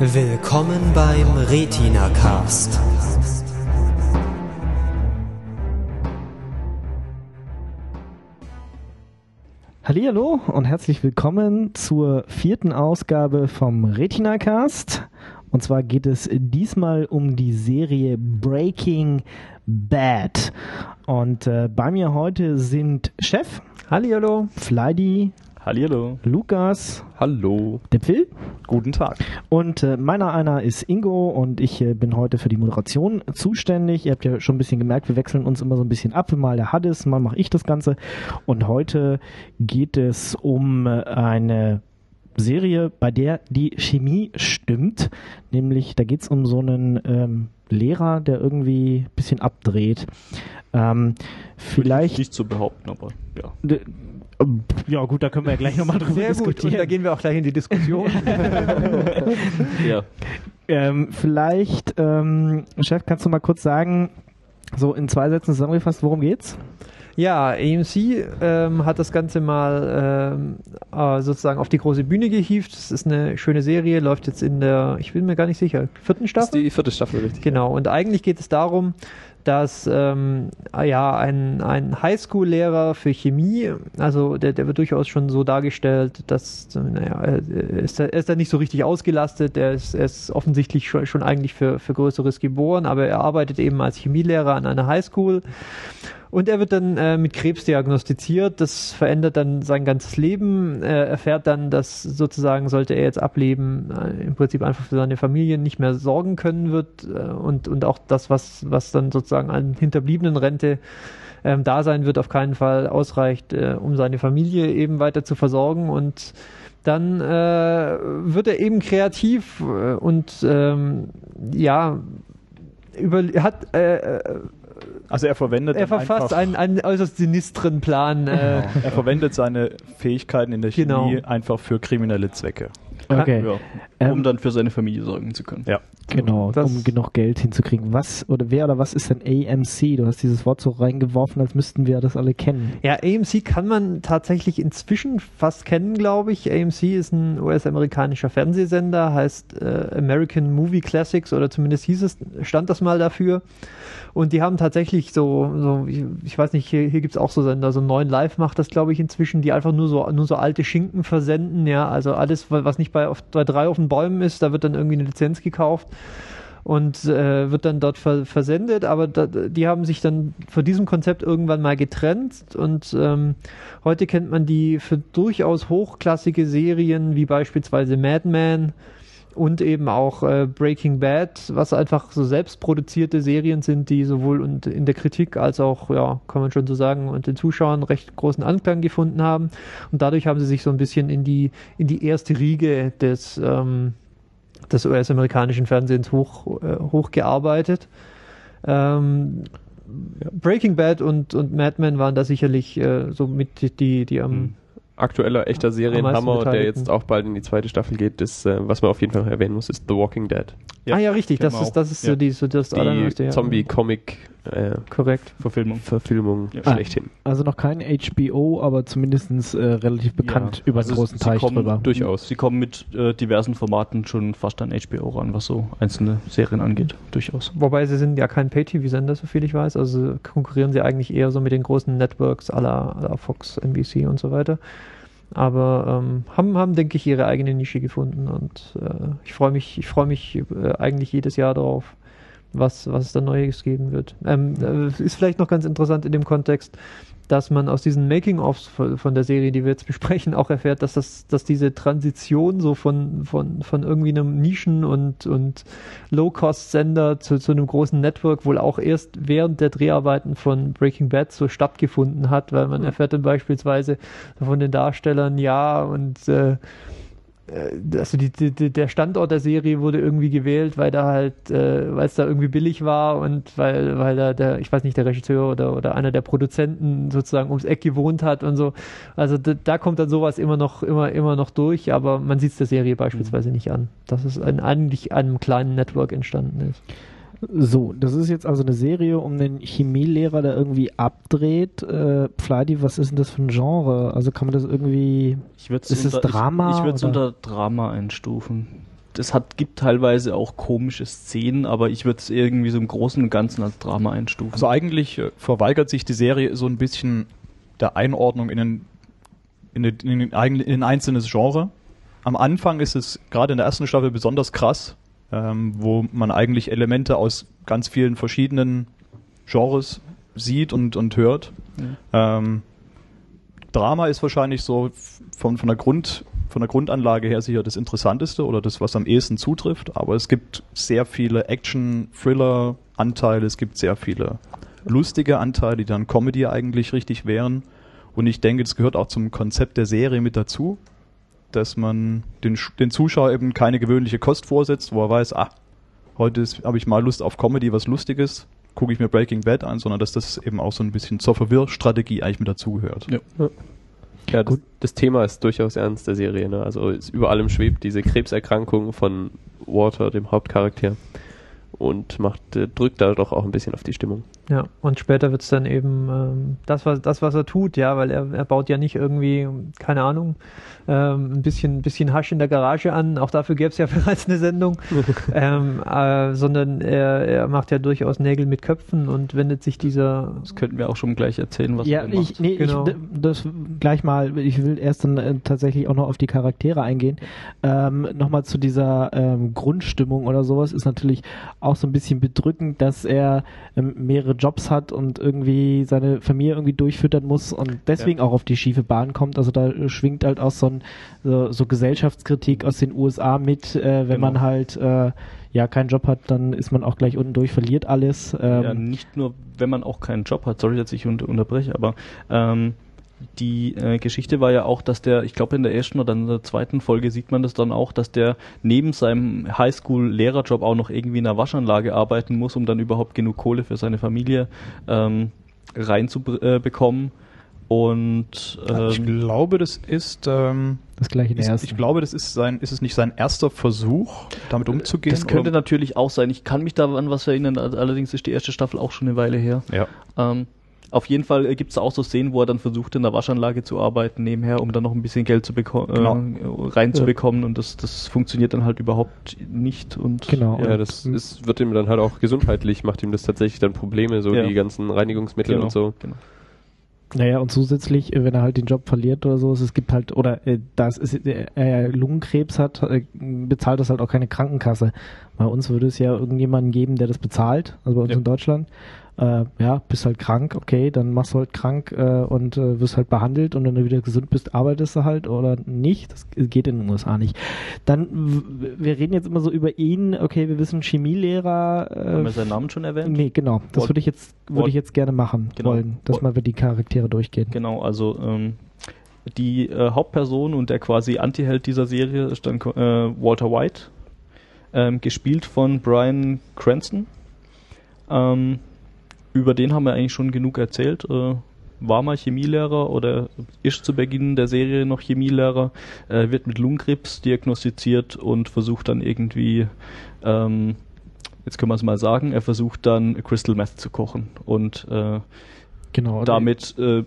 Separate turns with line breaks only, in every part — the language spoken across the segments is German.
Willkommen beim Retina Cast.
Hallo und herzlich willkommen zur vierten Ausgabe vom Retina Cast. Und zwar geht es diesmal um die Serie Breaking Bad. Und äh, bei mir heute sind Chef,
Hallihallo.
Fleidy,
Hallihallo.
Lukas,
Hallo.
der Phil
Guten Tag.
und äh, meiner einer ist Ingo und ich äh, bin heute für die Moderation zuständig. Ihr habt ja schon ein bisschen gemerkt, wir wechseln uns immer so ein bisschen ab. Mal der Haddes, mal mache ich das Ganze. Und heute geht es um äh, eine Serie, bei der die Chemie stimmt. Nämlich, da geht es um so einen ähm, Lehrer, der irgendwie ein bisschen abdreht. Ähm, vielleicht.
Nicht zu behaupten, aber ja.
D- ja, gut, da können wir ja gleich nochmal drüber
Sehr gut. Und
diskutieren.
da gehen wir auch gleich in die Diskussion.
ja.
Ähm, vielleicht, ähm, Chef, kannst du mal kurz sagen, so in zwei Sätzen zusammengefasst, worum geht's?
Ja, AMC ähm, hat das Ganze mal ähm, äh, sozusagen auf die große Bühne gehievt. Es ist eine schöne Serie, läuft jetzt in der, ich bin mir gar nicht sicher, vierten
Das ist
Staffel?
die vierte Staffel, richtig.
Genau, und eigentlich geht es darum, dass ähm, ja, ein, ein Highschool-Lehrer für Chemie, also der, der wird durchaus schon so dargestellt, dass, naja, er ist, da- er ist da nicht so richtig ausgelastet, er ist, er ist offensichtlich schon, schon eigentlich für, für Größeres geboren, aber er arbeitet eben als Chemielehrer an einer Highschool. Und er wird dann äh, mit Krebs diagnostiziert. Das verändert dann sein ganzes Leben. Er erfährt dann, dass sozusagen, sollte er jetzt ableben, äh, im Prinzip einfach für seine Familie nicht mehr sorgen können wird. Äh, und, und auch das, was, was dann sozusagen an hinterbliebenen Rente ähm, da sein wird, auf keinen Fall ausreicht, äh, um seine Familie eben weiter zu versorgen. Und dann äh, wird er eben kreativ äh, und ähm, ja, über, hat äh,
Also er verwendet
er verfasst
einfach,
einen, einen äußerst sinistren Plan. Äh,
er verwendet seine Fähigkeiten in der Chemie
Genau.
einfach für kriminelle Zwecke.
Okay,
Ja.
Ähm,
um dann für seine Familie sorgen zu können. Ja.
genau,
das-
um genug Geld hinzukriegen. Was oder wer oder was ist denn AMC? Du hast dieses Wort so reingeworfen, als müssten wir das alle kennen.
ja, AMC kann man tatsächlich inzwischen fast kennen, glaube ich. AMC ist ein US-amerikanischer Fernsehsender, heißt äh, American Movie Classics oder zumindest hieß es, stand das mal dafür. Und die haben tatsächlich so, so ich, ich weiß nicht, hier, hier gibt es auch so Sender, so neun Live macht das, glaube ich, inzwischen, die einfach nur so, nur so alte Schinken versenden, ja, also alles, wa- was nicht bei, auf, bei drei auf Bäumen ist, da wird dann irgendwie eine Lizenz gekauft und äh, wird dann dort ver versendet, aber da, die haben sich dann von diesem Konzept irgendwann mal getrennt und ähm, heute kennt man die für durchaus hochklassige Serien wie beispielsweise Mad Men und eben auch äh, Breaking Bad, was einfach so selbstproduzierte Serien sind, die sowohl und in der Kritik als auch, ja, kann man schon so sagen, und den Zuschauern recht großen Anklang gefunden haben. Und dadurch haben sie sich so ein bisschen in die, in die erste Riege des, ähm, des US-amerikanischen Fernsehens hoch, äh, hochgearbeitet. Ähm, Breaking Bad und, und Mad Men waren da sicherlich äh, so mit die, die, am
Hm. Aktueller echter Serienhammer, der jetzt auch bald in die zweite Staffel geht, ist, äh, was man auf jeden Fall noch erwähnen muss, ist The Walking Dead.
Ja,
ah ja, richtig, das ist, das ist so
Ja.
die, so das
Die
allerneueste, ja.
Zombie-Comic-Verfilmung
Korrekt.
Verfilmung.
ja.
Ah.
schlechthin.
Also noch kein HBO, aber zumindest äh, relativ bekannt
Ja,
über
also
den großen
sie
Teich
kommen
drüber.
Durchaus.
Sie kommen mit äh, diversen Formaten schon fast an HBO ran, was so einzelne Serien angeht. Durchaus.
Wobei sie sind ja kein Pay-TV-Sender, so viel ich weiß. Also konkurrieren sie eigentlich eher so mit den großen Networks aller aller Fox, NBC und so weiter. Aber ähm, haben, haben, denke ich, ihre eigene Nische gefunden und äh, ich freue mich, ich freue mich äh, eigentlich jedes Jahr darauf, was, was es da Neues geben wird. Ähm, äh, ist vielleicht noch ganz interessant in dem Kontext, dass man aus diesen Making-ofs von, der Serie, die wir jetzt besprechen, auch erfährt, dass das, dass diese Transition so von, von, von irgendwie einem Nischen- und, und Low-Cost-Sender zu, zu einem großen Network wohl auch erst während der Dreharbeiten von Breaking Bad so stattgefunden hat, weil man erfährt dann beispielsweise von den Darstellern, ja, und äh, also die, die, der Standort der Serie wurde irgendwie gewählt, weil da halt, äh, weil es da irgendwie billig war und weil, weil da der, ich weiß nicht, der Regisseur oder, oder einer der Produzenten sozusagen ums Eck gewohnt hat und so. Also da, da kommt dann sowas immer noch, immer, immer noch durch, aber man sieht es der Serie beispielsweise nicht an, dass es an, eigentlich einem kleinen Network entstanden ist.
So, das ist jetzt also eine Serie um einen Chemielehrer, der irgendwie abdreht. Äh, Fleidy, was ist denn das für ein Genre? Also kann man das irgendwie.
Ich
Ist es Drama
Ich, ich würde es unter Drama einstufen. es hat, gibt teilweise auch komische Szenen, aber ich würde es irgendwie so im Großen und Ganzen als Drama einstufen.
Also eigentlich äh, verweigert sich die Serie so ein bisschen der Einordnung in ein, in, den, in, den, in ein einzelnes Genre. Am Anfang ist es gerade in der ersten Staffel besonders krass, ähm, wo man eigentlich Elemente aus ganz vielen verschiedenen Genres sieht und, und hört. Ähm, Drama ist wahrscheinlich so von, von, der Grund, von der Grundanlage her sicher das Interessanteste oder das, was am ehesten zutrifft. Aber es gibt sehr viele Action-Thriller-Anteile, es gibt sehr viele lustige Anteile, die dann Comedy eigentlich richtig wären. Und ich denke, das gehört auch zum Konzept der Serie mit dazu, dass man den, Sch- den Zuschauer eben keine gewöhnliche Kost vorsetzt, wo er weiß, ah, heute ist- habe ich mal Lust auf Comedy, was Lustiges, gucke ich mir Breaking Bad an, sondern dass das eben auch so ein bisschen zur Verwirrstrategie eigentlich mit dazugehört.
Ja.
Ja, das, das Thema ist durchaus ernst der Serie. Ne? Also ist über allem schwebt diese Krebserkrankung von Walter, dem Hauptcharakter, und macht äh, drückt da doch auch ein bisschen auf die Stimmung.
Ja, und später wird's dann eben ähm, das, was, das, was er tut, ja, weil er, er baut ja nicht irgendwie, keine Ahnung, ähm, ein bisschen, bisschen Hasch in der Garage an, auch dafür gäbe es ja bereits eine Sendung, ähm, äh, sondern er, er macht ja durchaus Nägel mit Köpfen und wendet sich dieser
Das könnten wir auch schon gleich erzählen, was
ja,
er
ich,
macht.
nee,
Genau.
ich, das gleich mal, ich will erst dann äh, tatsächlich auch noch auf die Charaktere eingehen. Ähm, Nochmal zu dieser ähm, Grundstimmung oder sowas ist natürlich auch so ein bisschen bedrückend, dass er ähm, mehrere Jobs hat und irgendwie seine Familie irgendwie durchfüttern muss und deswegen auch auf die schiefe Bahn kommt. Also da schwingt halt auch so ein so, so Gesellschaftskritik aus den USA mit, äh, wenn
Genau.
man halt äh, ja keinen Job hat, dann ist man auch gleich unten durch, verliert alles. Ähm,
ja, nicht nur, wenn man auch keinen Job hat, sorry, dass ich unter unterbreche, aber ähm, die äh, Geschichte war ja auch, dass der, ich glaube in der ersten oder in der zweiten Folge sieht man das dann auch, dass der neben seinem Highschool-Lehrerjob auch noch irgendwie in einer Waschanlage arbeiten muss, um dann überhaupt genug Kohle für seine Familie ähm, reinzubekommen. Und
ich
ähm,
glaube, das ist, ähm,
das gleiche der
ist
ersten.
ich glaube, das ist sein, ist es nicht sein erster Versuch, damit umzugehen?
das könnte
oder?
natürlich auch sein. Ich kann mich da an was erinnern, allerdings ist die erste Staffel auch schon eine Weile her.
ja.
Ähm, auf jeden Fall gibt es auch so Szenen, wo er dann versucht, in der Waschanlage zu arbeiten nebenher, um dann noch ein bisschen Geld zu beko
Genau.
äh, reinzubekommen und das, das funktioniert dann halt überhaupt nicht. Und
Genau.
Ja, das ist, wird ihm dann halt auch gesundheitlich, macht ihm das tatsächlich dann Probleme, so
Ja.
die ganzen Reinigungsmittel
Genau,
und so.
genau.
Naja, und zusätzlich, äh, wenn er halt den Job verliert oder so, es gibt halt, oder äh, das ist, äh, er Lungenkrebs hat, äh, bezahlt das halt auch keine Krankenkasse. Bei uns würde es ja irgendjemanden geben, der das bezahlt, also bei uns
Ja.
in Deutschland. Äh, ja, bist halt krank, okay, dann machst du halt krank äh, und äh, wirst halt behandelt und wenn du wieder gesund bist, arbeitest du halt oder nicht. Das geht in den USA nicht. Dann, wir reden jetzt immer so über ihn, okay, wir wissen Chemielehrer.
Haben wir
Äh,
seinen Namen schon erwähnt?
nee, genau. Das
Walt-
würde ich jetzt, würde
Walt-
ich jetzt gerne machen
Genau.
wollen, dass
Walt-
mal wir die Charaktere durchgehen.
Genau, also ähm, die äh, Hauptperson und der quasi Antiheld dieser Serie ist dann äh, Walter White, ähm, gespielt von Brian Cranston. Ähm, über den haben wir eigentlich schon genug erzählt. Äh, war mal Chemielehrer oder ist zu Beginn der Serie noch Chemielehrer, äh, wird mit Lungenkrebs diagnostiziert und versucht dann irgendwie, ähm, jetzt können wir es mal sagen, er versucht dann Crystal Meth zu kochen und äh,
Genau.
damit äh,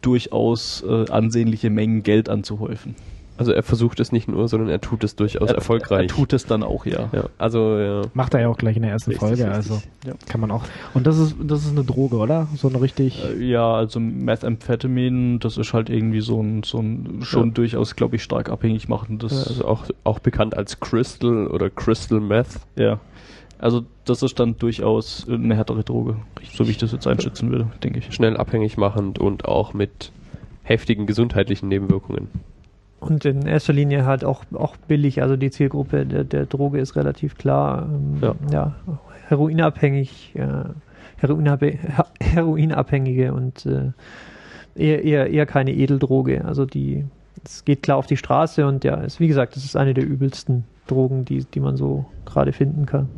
durchaus äh, ansehnliche Mengen Geld anzuhäufen.
Also er versucht es nicht nur, sondern er tut es durchaus
er,
erfolgreich.
Er tut es dann auch, ja.
ja, also ja.
Macht er ja auch gleich in der ersten
Richtig,
Folge,
richtig.
also
Ja.
kann man auch. Und das ist das ist eine Droge, oder? So eine richtig.
Äh, Ja, also Methamphetamin, das ist halt irgendwie so ein, so ein schon
Ja.
durchaus, glaube ich, stark abhängig machendes.
also auch, auch bekannt als Crystal oder Crystal Meth.
ja. Also das ist dann durchaus eine härtere Droge, so wie ich das jetzt einschätzen würde, denke ich.
Schnell abhängig machend und auch mit heftigen gesundheitlichen Nebenwirkungen.
Und in erster Linie halt auch, auch billig, also die Zielgruppe der, der Droge ist relativ klar. Ähm,
Ja.
ja. heroinabhängig, äh, Heroinabhä Heroinabhängige und äh, eher, eher, eher keine Edeldroge. Also die, es geht klar auf die Straße und ja, ist, wie gesagt, das ist eine der übelsten Drogen, die, die man so gerade finden kann.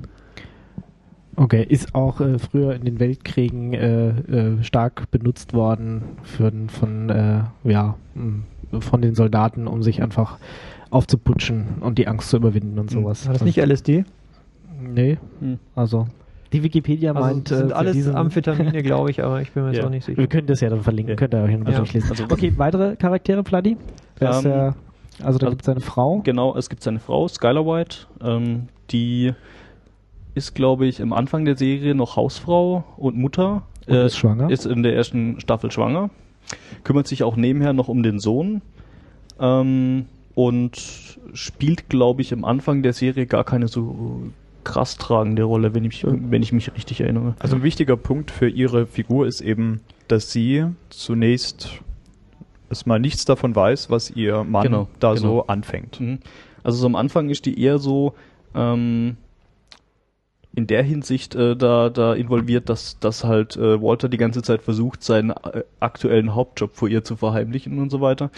Okay, ist auch äh, früher in den Weltkriegen äh, äh, stark benutzt worden für, von äh, ja mh, von den Soldaten, um sich einfach aufzuputschen und die Angst zu überwinden und sowas.
War das nicht LSD?
Nee,
Hm.
also die Wikipedia
Also
meint
das sind
äh,
alles
diesen,
Amphetamine, glaube ich, aber ich bin mir jetzt
Ja.
auch nicht sicher.
Wir können das ja dann verlinken,
Ja.
könnt ihr euch noch
Ja.
durchlesen.
Also-
okay, weitere Charaktere? Wer ist
Ähm,
Also da
Also-
gibt es eine Frau.
Genau, es gibt seine Frau, Skylar White, ähm, die ist, glaube ich, am Anfang der Serie noch Hausfrau und Mutter.
Und ist schwanger.
Ist in der ersten Staffel schwanger. Kümmert sich auch nebenher noch um den Sohn. Ähm, und spielt, glaube ich, am Anfang der Serie gar keine so krass tragende Rolle, wenn ich, wenn ich mich richtig erinnere.
Also ein wichtiger Punkt für ihre Figur ist eben, dass sie zunächst erstmal nichts davon weiß, was ihr Mann
Genau,
da
genau.
so anfängt.
Mhm. Also so am Anfang ist die eher so ähm, in der Hinsicht äh, da, da involviert, dass, dass halt äh, Walter die ganze Zeit versucht, seinen äh, aktuellen Hauptjob vor ihr zu verheimlichen und so weiter.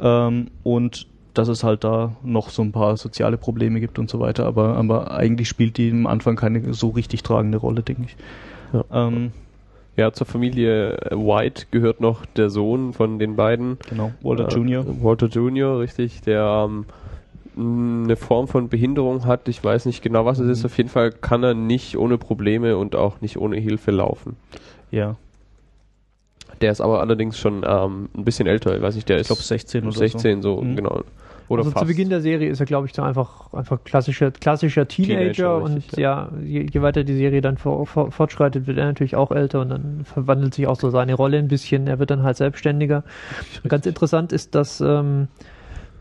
Ähm, und dass es halt da noch so ein paar soziale Probleme gibt und so weiter, aber, aber eigentlich spielt die am Anfang keine so richtig tragende Rolle, denke ich.
Ja.
Ähm,
Ja, zur Familie White gehört noch der Sohn von den beiden.
genau, Walter
Äh,
Jr.
Walter Jr., richtig, der ähm, eine Form von Behinderung hat. Ich weiß nicht genau, was es
Mhm.
ist. Auf jeden Fall kann er nicht ohne Probleme und auch nicht ohne Hilfe laufen.
Ja,
Der ist aber allerdings schon ähm, ein bisschen älter. Ich weiß nicht, der
ich
ist
glaube 16 oder
16 so,
Mhm.
genau. Oder
also
fast.
zu Beginn der Serie ist er, glaube ich, so einfach, einfach klassischer, klassischer Teenager,
Teenager,
und
richtig,
ja, je, je weiter die Serie dann vor, vor, fortschreitet, wird er natürlich auch älter und dann verwandelt sich auch so seine Rolle ein bisschen. Er wird dann halt selbstständiger. Ganz interessant ist, dass, ähm,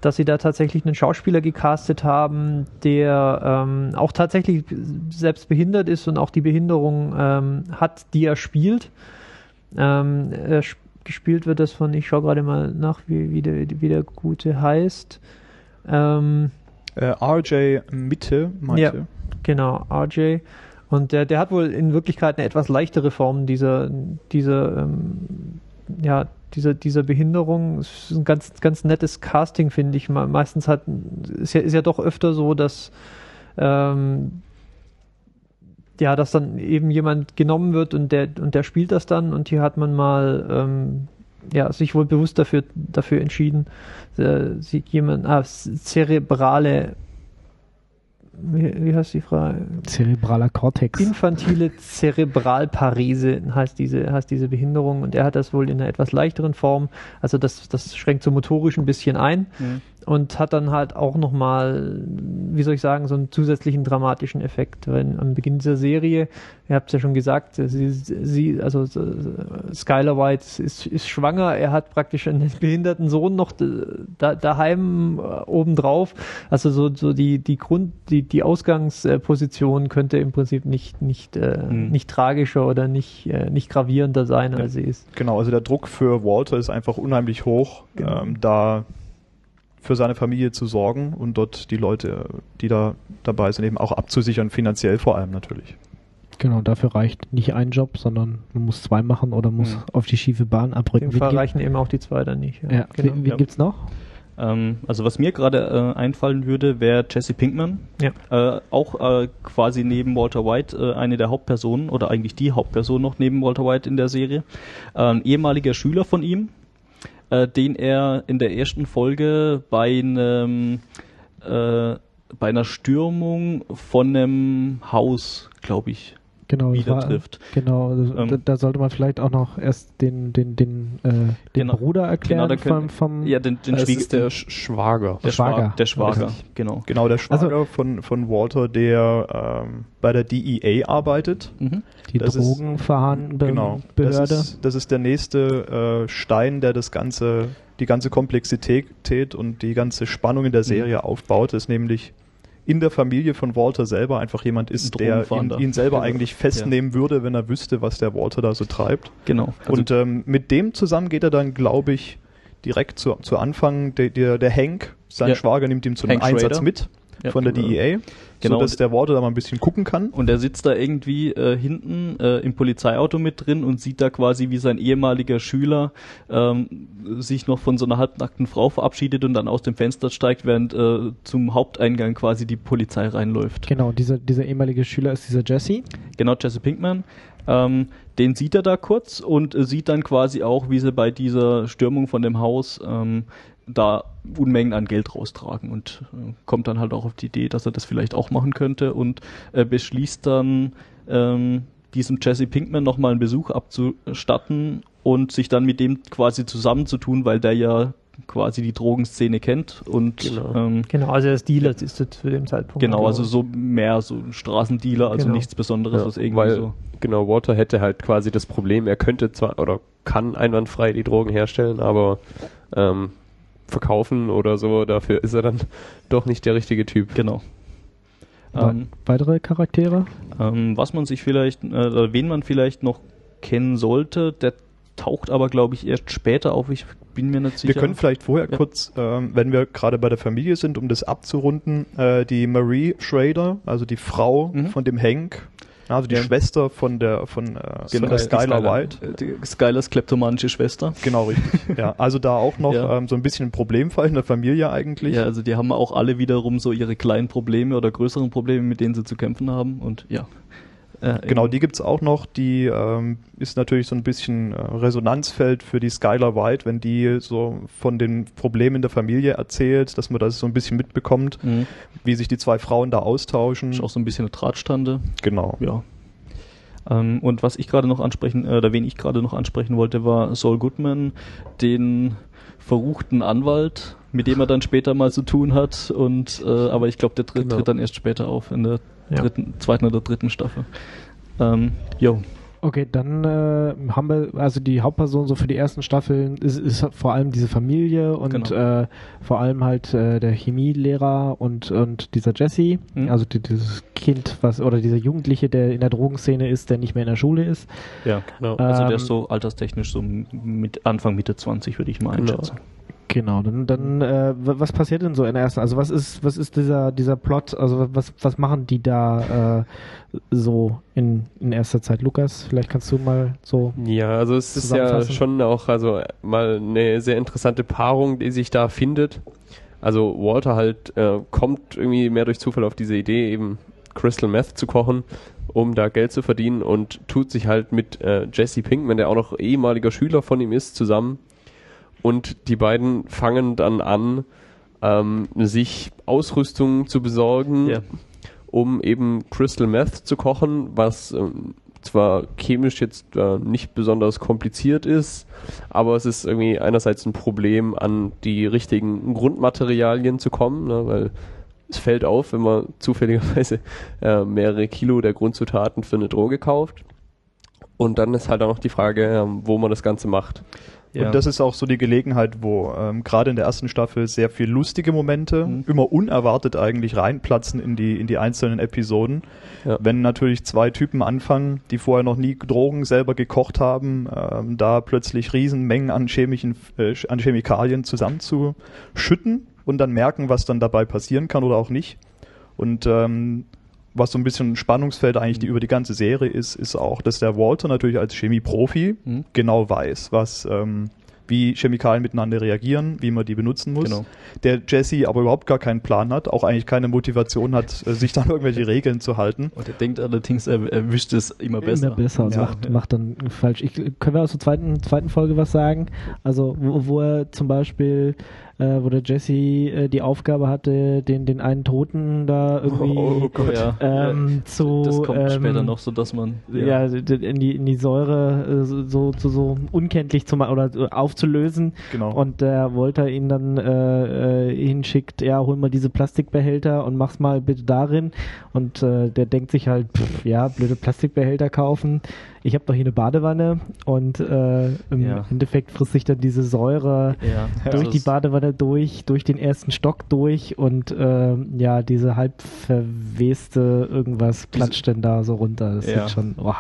dass sie da tatsächlich einen Schauspieler gecastet haben, der ähm, auch tatsächlich selbst behindert ist und auch die Behinderung ähm, hat, die er spielt. Ähm, er sp gespielt wird das von, ich schaue gerade mal nach, wie, wie, der, wie der Gute heißt. Ähm,
Äh, RJ Mitte meinte.
Ja. genau, RJ. Und der, der hat wohl in Wirklichkeit eine etwas leichtere Form dieser, dieser, ähm, ja, dieser, dieser Behinderung. Es ist ein ganz, ganz nettes Casting, finde ich. Me- Meistens hat, ist ja, ist ja doch öfter so, dass, ähm, ja, dass dann eben jemand genommen wird und der, und der spielt das dann und hier hat man mal, ähm, ja, sich wohl bewusst dafür, dafür entschieden, äh, jemand, ah, zerebrale, wie, wie heißt die Frage?
Zerebraler Kortex.
Infantile Zerebralparese heißt diese, heißt diese Behinderung und er hat das wohl in einer etwas leichteren Form. Also das, das schränkt so motorisch ein bisschen ein
Mhm.
Und hat dann halt auch nochmal, wie soll ich sagen, so einen zusätzlichen dramatischen Effekt. Wenn am Beginn dieser Serie, ihr habt es ja schon gesagt, sie, sie also Skylar White ist, ist schwanger, er hat praktisch einen behinderten Sohn noch da, daheim äh, obendrauf. Also so, so die, die Grund, die, die Ausgangsposition könnte im Prinzip nicht, nicht, äh,
Mhm.
nicht tragischer oder nicht, äh, nicht gravierender sein, als sie ist.
Genau, also der Druck für Walter ist einfach unheimlich hoch,
Genau.
ähm, da für seine Familie zu sorgen und dort die Leute, die da dabei sind, eben auch abzusichern, finanziell vor allem natürlich.
Genau, dafür reicht nicht ein Job, sondern man muss zwei machen oder muss
Mhm.
auf die schiefe Bahn abrücken.
dem Fall
Wen gibt-
reichen eben auch die zwei dann nicht.
ja,
genau.
wen, wen
Ja.
gibt's noch?
Ähm, also was mir gerade äh, einfallen würde, wäre Jesse Pinkman.
Ja.
Äh, auch äh, quasi neben Walter White äh, eine der Hauptpersonen oder eigentlich die Hauptperson noch neben Walter White in der Serie. Äh, ein ehemaliger Schüler von ihm, äh, den er in der ersten Folge bei einem äh, bei einer Stürmung von einem Haus, glaube ich,
Genau,
wieder
war-
trifft.
Genau, das,
Ähm,
da, da sollte man vielleicht auch noch erst den, den, den, äh, den
Genau.
Bruder erklären
Genau, da
vom,
können-
vom
Ja, den, den Schwieger-
der Sch Schwager.
der
Schwager.
Der Schwager, genau.
Genau, der Schwager
Also-
von, von Walter, der ähm, bei der DEA arbeitet.
Mhm.
die
das ist-
Drogenverhandlung
Genau.
Behörde.
Das ist, das ist der nächste äh, Stein, der das ganze, die ganze Komplexität und die ganze Spannung in der Serie aufbaut, ist nämlich in der Familie von Walter selber einfach jemand ist, der ihn, ihn selber
Genau.
eigentlich festnehmen würde, wenn er wüsste, was der Walter da so treibt.
Genau. Also,
und ähm, mit dem zusammen geht er dann, glaube ich, direkt zu, zu Anfang, der, der, der Hank, sein
Ja.
Schwager nimmt ihm zu einem
Hank
Einsatz
Schrader.
mit
Ja,
von der
genau.
DEA,
Genau.
so dass der Walter da mal ein bisschen gucken kann.
Und er sitzt da irgendwie äh, hinten äh, im Polizeiauto mit drin und sieht da quasi, wie sein ehemaliger Schüler ähm, sich noch von so einer halbnackten Frau verabschiedet und dann aus dem Fenster steigt, während äh, zum Haupteingang quasi die Polizei reinläuft.
Genau, dieser, dieser ehemalige Schüler ist dieser Jesse.
Genau, Jesse Pinkman. Ähm, den sieht er da kurz und äh, sieht dann quasi auch, wie sie bei dieser Stürmung von dem Haus ähm, da Unmengen an Geld raustragen und äh, kommt dann halt auch auf die Idee, dass er das vielleicht auch machen könnte und äh, beschließt dann ähm, diesem Jesse Pinkman nochmal einen Besuch abzustatten und sich dann mit dem quasi zusammenzutun, weil der ja quasi die Drogenszene kennt und
Genau.
ähm,
Genau, also das Dealer ist es zu dem Zeitpunkt.
genau, also so mehr so ein Straßendealer, also
Genau.
nichts Besonderes,
Ja,
was irgendwie
weil,
so.
genau, Walter hätte halt quasi das Problem, er könnte zwar oder kann einwandfrei die Drogen herstellen, aber ähm, verkaufen oder so, dafür ist er dann doch nicht der richtige Typ.
Genau. Ähm,
Weitere Charaktere?
ähm, was man sich vielleicht, äh, oder wen man vielleicht noch kennen sollte, der taucht aber, glaube ich, erst später auf. Ich bin mir nicht sicher.
Wir können vielleicht vorher
Ja.
kurz, ähm, wenn wir gerade bei der Familie sind, um das abzurunden, äh, die Marie Schrader, also die Frau
Mhm.
von dem Hank, also die
Ja.
Schwester von der von, äh,
Genau,
von der Skylar. White.
Die Skylers kleptomanische Schwester.
Genau, richtig. ja, also da auch noch
Ja.
ähm, so ein bisschen ein Problemfall in der Familie eigentlich.
Ja, also die haben auch alle wiederum so ihre kleinen Probleme oder größeren Probleme, mit denen sie zu kämpfen haben. Und ja. Äh,
Genau, die gibt's auch noch. Die ähm, ist natürlich so ein bisschen äh, Resonanzfeld für die Skylar White, wenn die so von den Problemen der Familie erzählt, dass man das so ein bisschen mitbekommt,
Mhm.
wie sich die zwei Frauen da austauschen.
Ist auch so ein bisschen eine Drahtstande.
Genau.
Ja. Ähm, und was ich gerade noch ansprechen, äh, oder wen ich gerade noch ansprechen wollte, war Saul Goodman, den verruchten Anwalt, mit dem er dann später mal zu tun hat. Und äh, aber ich glaube, der tritt,
Genau.
tritt dann erst später auf in der
Ja.
dritten, zweiten oder dritten Staffel. Ähm, jo.
Okay, dann äh, haben wir, also die Hauptperson so für die ersten Staffeln ist, ist vor allem diese Familie und
Genau.
äh, vor allem halt äh, der Chemielehrer und, und dieser Jesse,
Mhm.
also die, dieses Kind, was oder dieser Jugendliche, der in der Drogenszene ist, der nicht mehr in der Schule ist.
Ja,
Genau.
Also der
Ähm,
ist so alterstechnisch so mit Anfang Mitte 20, würde ich mal
Genau.
einschätzen.
Genau, dann, dann äh, wa- was passiert denn so in der ersten? Also was ist, was ist dieser, dieser Plot? Also was, was machen die da äh, so in, in erster Zeit? Lukas, vielleicht kannst du mal so.
Ja, also es ist ja schon auch also mal eine sehr interessante Paarung, die sich da findet. Also Walter halt äh, kommt irgendwie mehr durch Zufall auf diese Idee, eben Crystal Meth zu kochen, um da Geld zu verdienen und tut sich halt mit äh, Jesse Pinkman, der auch noch ehemaliger Schüler von ihm ist, zusammen. Und die beiden fangen dann an, ähm, sich Ausrüstung zu besorgen,
Ja.
um eben Crystal Meth zu kochen, was ähm, zwar chemisch jetzt äh, nicht besonders kompliziert ist, aber es ist irgendwie einerseits ein Problem, an die richtigen Grundmaterialien zu kommen, ne, weil es fällt auf, wenn man zufälligerweise äh, mehrere Kilo der Grundzutaten für eine Droge kauft. Und dann ist halt auch noch die Frage, ähm, wo man das Ganze macht.
Ja.
Und das ist auch so die Gelegenheit, wo ähm, gerade in der ersten Staffel sehr viel lustige Momente
Mhm.
immer unerwartet eigentlich reinplatzen in die in die einzelnen Episoden.
Ja.
Wenn natürlich zwei Typen anfangen, die vorher noch nie Drogen selber gekocht haben, ähm, da plötzlich Riesenmengen an chemischen äh, an Chemikalien zusammenzuschütten und dann merken, was dann dabei passieren kann oder auch nicht. Und ähm, was so ein bisschen ein Spannungsfeld eigentlich die über die ganze Serie ist, ist auch, dass der Walter natürlich als Chemieprofi
Mhm.
genau weiß, was ähm, wie Chemikalien miteinander reagieren, wie man die benutzen muss.
Genau.
Der Jesse aber überhaupt gar keinen Plan hat, auch eigentlich keine Motivation hat, äh, sich dann irgendwelche Regeln zu halten.
Und er denkt allerdings, er, er wüsste es immer besser.
Immer besser und
Ja.
macht, macht dann falsch. Ich, können wir aus der zweiten, zweiten Folge was sagen? Also, wo, wo er zum Beispiel, äh, wo der Jesse äh, die Aufgabe hatte, den, den einen Toten da irgendwie
Oh Gott.
Ja.
ähm, zu.
das kommt
ähm,
später noch so, dass man
Ja, d- in die, in die Säure äh, so, so, so, unkenntlich zu machen oder aufzulösen.
Genau.
Und der Walter ihn dann äh, äh, hinschickt, ja, hol mal diese Plastikbehälter und mach's mal bitte darin. Und äh, der denkt sich halt, pff, ja, blöde Plastikbehälter kaufen. Ich habe doch hier eine Badewanne und äh, im
Ja.
Endeffekt frisst sich dann diese Säure
ja.
durch
Also
die Badewanne durch, durch den ersten Stock durch und ähm, ja, diese halb verweste irgendwas platscht denn da so runter. Das
Ja.
sieht schon, oh.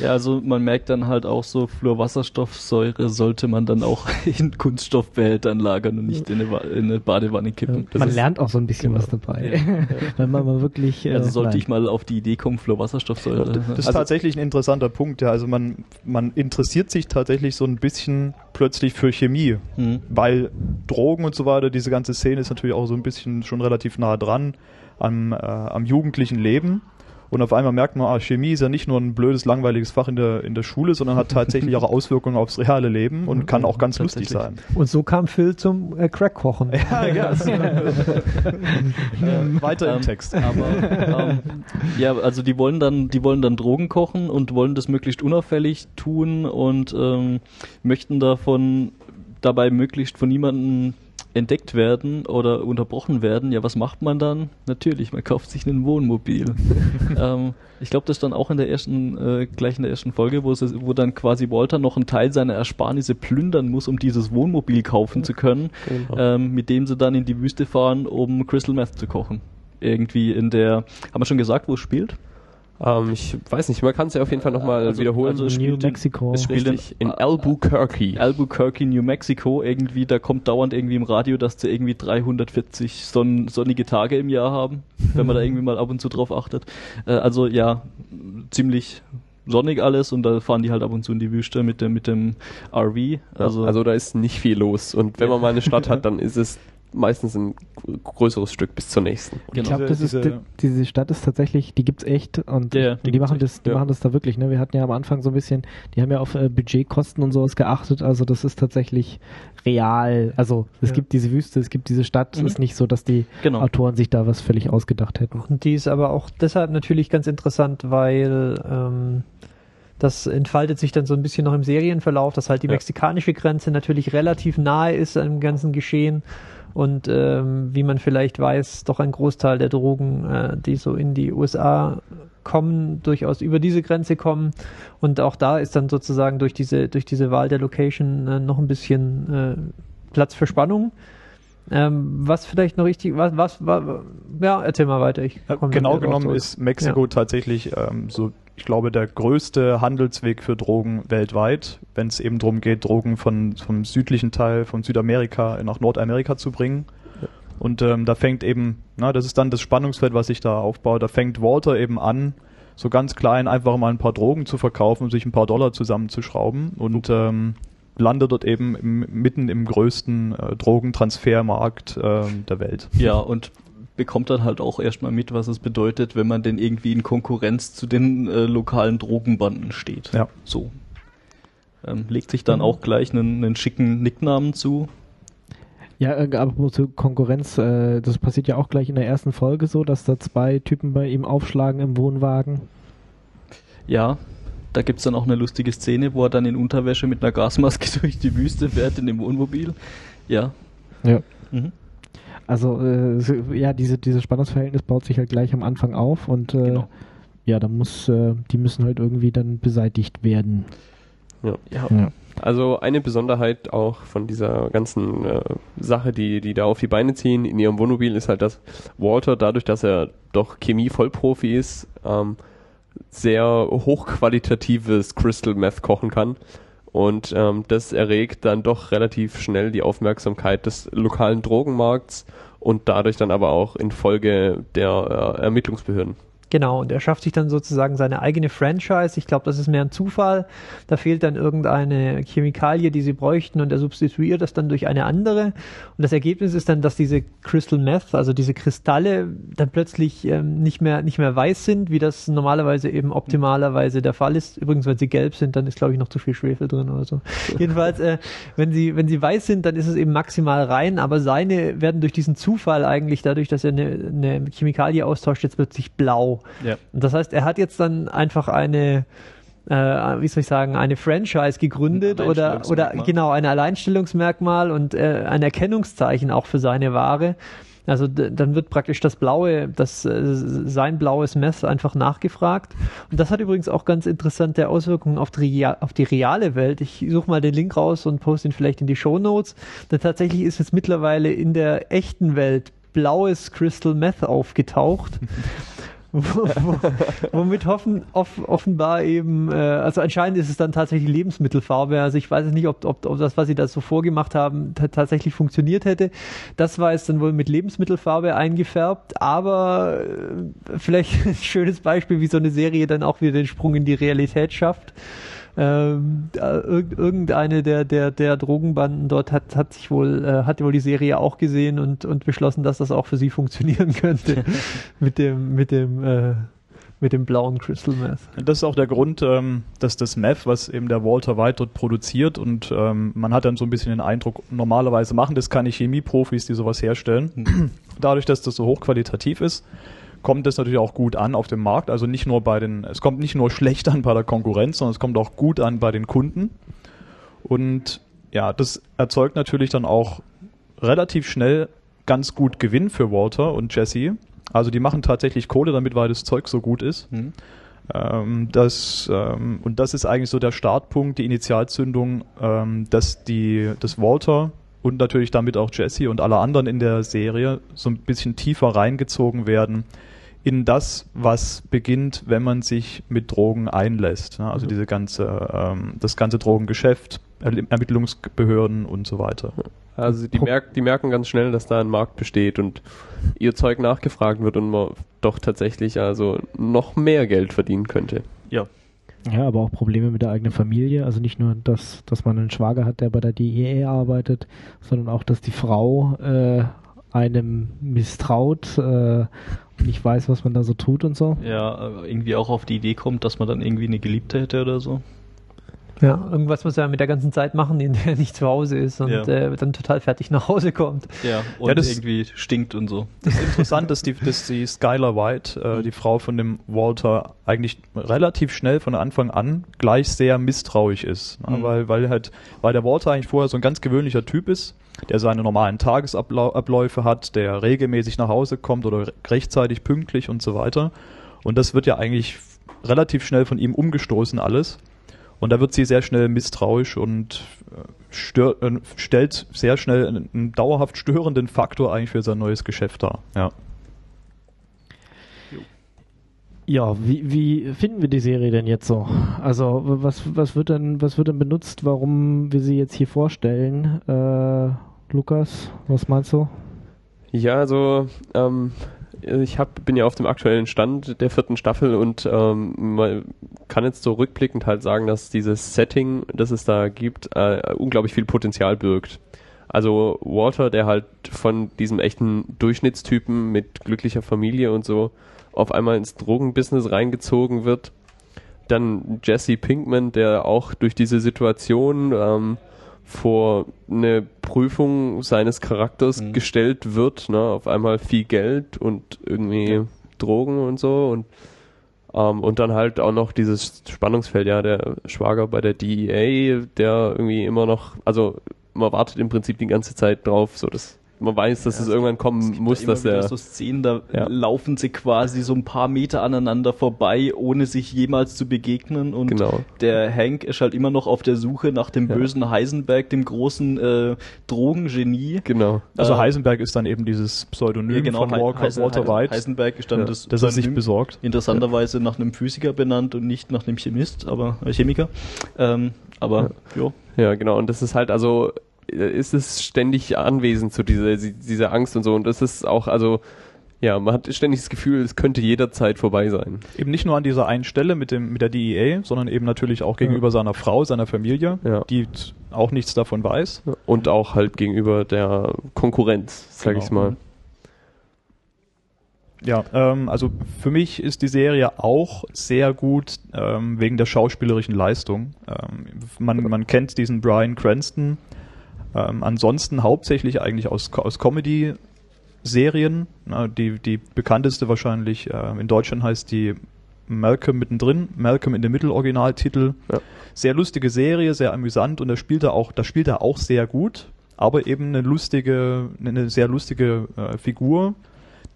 Ja, also man merkt dann halt auch so, Fluorwasserstoffsäure sollte man dann auch in Kunststoffbehältern lagern und nicht in eine, in eine Badewanne kippen.
man
ist-
lernt auch so ein bisschen
genau.
was dabei. Wenn man mal wirklich. Äh,
Also sollte
nein.
ich mal auf die Idee kommen, Fluorwasserstoffsäure.
Das ist
also,
tatsächlich ein interessanter Punkt, ja. Also man, man interessiert sich tatsächlich so ein bisschen plötzlich für Chemie,
hm.
weil Drogen und so weiter, diese ganze Szene ist natürlich auch so ein bisschen schon relativ nah dran am, äh, am jugendlichen Leben. Und auf einmal merkt man, ah, Chemie ist ja nicht nur ein blödes, langweiliges Fach in der, in der Schule, sondern hat tatsächlich auch Auswirkungen aufs reale Leben und kann auch ganz lustig sein.
Und so kam Phil zum äh, Crack-Kochen.
Ja, ja. äh, weiter im
Ähm,
Text.
Aber ähm, ja, also die wollen dann, die wollen dann Drogen kochen und wollen das möglichst unauffällig tun und ähm, möchten davon dabei möglichst von niemandem entdeckt werden oder unterbrochen werden, ja, was macht man dann? Natürlich, man kauft sich ein Wohnmobil. ähm, ich glaube, das ist dann auch in der ersten, äh, gleich in der ersten Folge, wo, es, wo dann quasi Walter noch einen Teil seiner Ersparnisse plündern muss, um dieses Wohnmobil kaufen zu können,
Genau.
ähm, mit dem sie dann in die Wüste fahren, um Crystal Meth zu kochen. Irgendwie in der, haben wir schon gesagt, wo es spielt?
Ähm, ich weiß nicht, man kann es ja auf jeden Fall nochmal
Also-
wiederholen.
also es
New
spielt in-
Mexico.
es spielt
in
in-
Albuquerque.
Albuquerque, New Mexico, irgendwie, da kommt dauernd irgendwie im Radio, dass sie irgendwie 340 sonn sonnige Tage im Jahr haben, wenn man da irgendwie mal ab und zu drauf achtet. Äh, also ja, ziemlich sonnig alles und da fahren die halt ab und zu in die Wüste mit dem, mit dem RV.
Also, also da ist nicht viel los. Und wenn man mal eine Stadt hat, dann ist es meistens ein größeres Stück bis zur nächsten.
Ich
Genau.
glaube, das ist
Diese-
die, diese Stadt ist tatsächlich, die gibt's echt und
Ja,
die,
die
machen
gibt's
das, die
ja.
machen das da wirklich. Ne? Wir hatten ja am Anfang so ein bisschen, die haben ja auf äh, Budgetkosten und sowas geachtet. Also das ist tatsächlich real. Also es
Ja.
gibt diese Wüste, es gibt diese Stadt. Es
Mhm.
ist nicht so, dass die
Genau.
Autoren sich da was völlig ausgedacht hätten.
Und die ist aber auch deshalb natürlich ganz interessant, weil ähm, das entfaltet sich dann so ein bisschen noch im Serienverlauf, dass halt die
Ja.
mexikanische Grenze natürlich relativ nahe ist am ganzen Geschehen und ähm, wie man vielleicht weiß, doch ein Großteil der Drogen, äh, die so in die USA kommen, durchaus über diese Grenze kommen und auch da ist dann sozusagen durch diese durch diese Wahl der Location äh, noch ein bisschen äh, Platz für Spannung. Ähm, was vielleicht noch richtig, was, was, wa- ja, erzähl mal weiter. Ich
Ja,
dann
genau genommen ist Mexiko tatsächlich ähm, so, ich glaube, der größte Handelsweg für Drogen weltweit, wenn es eben darum geht, Drogen von, vom südlichen Teil von Südamerika nach Nordamerika zu bringen. Und ähm, da fängt eben, na, das ist dann das Spannungsfeld, was sich da aufbaut. Da fängt Walter eben an, so ganz klein einfach mal ein paar Drogen zu verkaufen und sich ein paar Dollar zusammenzuschrauben und ähm, landet dort eben im, mitten im größten äh, Drogentransfermarkt ähm, der Welt.
Ja, und bekommt dann halt auch erstmal mit, was es bedeutet, wenn man denn irgendwie in Konkurrenz zu den äh, lokalen Drogenbanden steht.
Ja.
So. Ähm, legt sich dann auch gleich einen, einen schicken Nicknamen zu.
Ja, äh, aber zur Konkurrenz, äh, das passiert ja auch gleich in der ersten Folge so, dass da zwei Typen bei ihm aufschlagen im Wohnwagen.
Ja, da gibt's dann auch eine lustige Szene, wo er dann in Unterwäsche mit einer Gasmaske durch die Wüste fährt in dem Wohnmobil. Ja.
Ja.
Mhm.
Also äh, ja, diese, dieses Spannungsverhältnis baut sich halt gleich am Anfang auf und äh,
Genau.
ja, da muss, äh, die müssen halt irgendwie dann beseitigt werden.
Ja.
Ja.
Also eine Besonderheit auch von dieser ganzen äh, Sache, die die da auf die Beine ziehen in ihrem Wohnmobil, ist halt, dass Walter dadurch, dass er doch Chemie-Vollprofi ist, ähm, sehr hochqualitatives Crystal Meth kochen kann. Und ähm, das erregt dann doch relativ schnell die Aufmerksamkeit des lokalen Drogenmarkts und dadurch dann aber auch in Folge der äh, Ermittlungsbehörden.
Genau, und er schafft sich dann sozusagen seine eigene Franchise. Ich glaube, das ist mehr ein Zufall. Da fehlt dann irgendeine Chemikalie, die sie bräuchten und er substituiert das dann durch eine andere. Und das Ergebnis ist dann, dass diese Crystal Meth, also diese Kristalle, dann plötzlich ähm, nicht mehr nicht mehr weiß sind, wie das normalerweise eben optimalerweise der Fall ist. Übrigens, wenn sie gelb sind, dann ist glaube ich noch zu viel Schwefel drin oder so. Jedenfalls, äh, wenn sie wenn sie weiß sind, dann ist es eben maximal rein. Aber seine werden durch diesen Zufall eigentlich dadurch, dass er eine, eine Chemikalie austauscht, jetzt plötzlich blau.
Ja.
Und das heißt, er hat jetzt dann einfach eine, äh, wie soll ich sagen, eine Franchise gegründet
Ein
oder, oder genau, ein Alleinstellungsmerkmal und äh, ein Erkennungszeichen auch für seine Ware. Also dann wird praktisch das blaue, das äh, sein blaues Mess einfach nachgefragt. Und das hat übrigens auch ganz interessante Auswirkungen auf die, auf die reale Welt. Ich suche mal den Link raus und poste ihn vielleicht in die Show Notes. Denn tatsächlich ist jetzt mittlerweile in der echten Welt blaues Crystal Meth aufgetaucht. Wo- wo- womit hoffen, off, offenbar eben, äh, also anscheinend ist es dann tatsächlich Lebensmittelfarbe. Also ich weiß nicht, ob, ob, ob das, was sie da so vorgemacht haben, ta- tatsächlich funktioniert hätte. Das war jetzt dann wohl mit Lebensmittelfarbe eingefärbt, aber äh, vielleicht ein schönes Beispiel, wie so eine Serie dann auch wieder den Sprung in die Realität schafft. Ähm, äh, irg- irgendeine der, der, der Drogenbanden dort hat, hat sich wohl, äh, hat wohl die Serie auch gesehen und, und beschlossen, dass das auch für sie funktionieren könnte. mit dem, mit dem, äh, mit dem blauen Crystal Meth.
Das ist auch der Grund, ähm, dass das Meth, was eben der Walter White dort produziert und ähm, man hat dann so ein bisschen den Eindruck, normalerweise machen das keine Chemieprofis, die sowas herstellen. Dadurch, dass das so hochqualitativ ist, kommt das natürlich auch gut an auf dem Markt. Also nicht nur bei den, es kommt nicht nur schlecht an bei der Konkurrenz, sondern es kommt auch gut an bei den Kunden. Und ja, das erzeugt natürlich dann auch relativ schnell ganz gut Gewinn für Walter und Jesse. Also die machen tatsächlich Kohle damit, weil das Zeug so gut ist.
Mhm.
Ähm, das, ähm, und das ist eigentlich so der Startpunkt, die Initialzündung, ähm, dass die, dass Walter und natürlich damit auch Jesse und alle anderen in der Serie so ein bisschen tiefer reingezogen werden in das, was beginnt, wenn man sich mit Drogen einlässt. Ne? Also diese ganze, ähm, das ganze Drogengeschäft, Ermittlungsbehörden und so weiter.
Also die, merk, die merken ganz schnell, dass da ein Markt besteht und ihr Zeug nachgefragt wird und man doch tatsächlich also noch mehr Geld verdienen könnte.
Ja.
Ja, aber auch Probleme mit der eigenen Familie. Also nicht nur, dass, dass man einen Schwager hat, der bei der DEA arbeitet, sondern auch, dass die Frau äh, einem misstraut äh, nicht weiß, was man da so tut und so.
Ja, irgendwie auch auf die Idee kommt, dass man dann irgendwie eine Geliebte hätte oder so.
Ja, irgendwas muss er mit der ganzen Zeit machen, in der er nicht zu Hause ist und
Ja.
äh, dann total fertig nach Hause kommt.
Ja, und
Ja, das-
irgendwie stinkt und so.
Das ist interessant, dass die, dass die Skylar White, äh, die Frau von dem Walter, eigentlich relativ schnell von Anfang an gleich sehr misstrauisch ist. Ne?
Mhm.
Weil, weil halt, weil der Walter eigentlich vorher so ein ganz gewöhnlicher Typ ist, der seine normalen Tagesabläufe hat, der regelmäßig nach Hause kommt oder re- rechtzeitig pünktlich und so weiter. Und das wird ja eigentlich relativ schnell von ihm umgestoßen alles. Und da wird sie sehr schnell misstrauisch und äh, stör, äh, stellt sehr schnell einen, einen dauerhaft störenden Faktor eigentlich für sein neues Geschäft dar. Ja.
Ja, wie, wie finden wir die Serie denn jetzt so? Also was, was wird denn, was wird denn benutzt, warum wir sie jetzt hier vorstellen? Äh, Lukas, was meinst du?
Ja, also ähm, ich hab, bin ja auf dem aktuellen Stand der vierten Staffel und ähm, man kann jetzt so rückblickend halt sagen, dass dieses Setting, das es da gibt, äh, unglaublich viel Potenzial birgt. Also Walter, der halt von diesem echten Durchschnittstypen mit glücklicher Familie und so auf einmal ins Drogenbusiness reingezogen wird. Dann Jesse Pinkman, der auch durch diese Situation ähm, vor eine Prüfung seines Charakters
Mhm.
gestellt wird, ne, auf einmal viel Geld und irgendwie
Ja.
Drogen und so und ähm, und dann halt auch noch dieses Spannungsfeld, ja, der Schwager bei der DEA, der irgendwie immer noch, also man wartet im Prinzip die ganze Zeit drauf, so dass man weiß, dass es irgendwann kommen muss,
da immer
dass er
so Szenen, da
Ja.
laufen sie quasi so ein paar Meter aneinander vorbei, ohne sich jemals zu begegnen und
Genau.
der Hank ist halt immer noch auf der Suche nach dem
Ja.
bösen Heisenberg, dem großen äh, Drogengenie.
genau.
Also
Äh,
Heisenberg ist dann eben dieses Pseudonym
Ja, genau,
von Walker,
Heisen-
Walter White,
Heisenberg ist dann
Ja,
das
das er sich besorgt.
Interessanterweise nach einem Physiker benannt und nicht nach einem Chemist, aber äh, Chemiker. Ähm, aber ja.
Ja, genau. Und das ist halt also, ist es ständig anwesend zu dieser, dieser Angst und so. Und das ist auch, also, ja, man hat ständig das Gefühl, es könnte jederzeit vorbei sein.
Eben nicht nur an dieser einen Stelle mit, dem, mit der DEA, sondern eben natürlich auch gegenüber seiner Frau, seiner Familie,
Ja.
die auch nichts davon weiß.
Und auch halt gegenüber der Konkurrenz, sag
Genau.
ich's mal.
Ja, ähm, also für mich ist die Serie auch sehr gut ähm, wegen der schauspielerischen Leistung. Ähm, man, man kennt diesen Brian Cranston ähm, ansonsten hauptsächlich eigentlich aus, aus Comedy-Serien. Na, die, die bekannteste wahrscheinlich äh, in Deutschland heißt die Malcolm mittendrin, Malcolm in der Mitteloriginaltitel.
Ja.
Sehr lustige Serie, sehr amüsant und da spielt er auch, da spielt er auch sehr gut, aber eben eine lustige, eine sehr lustige äh, Figur,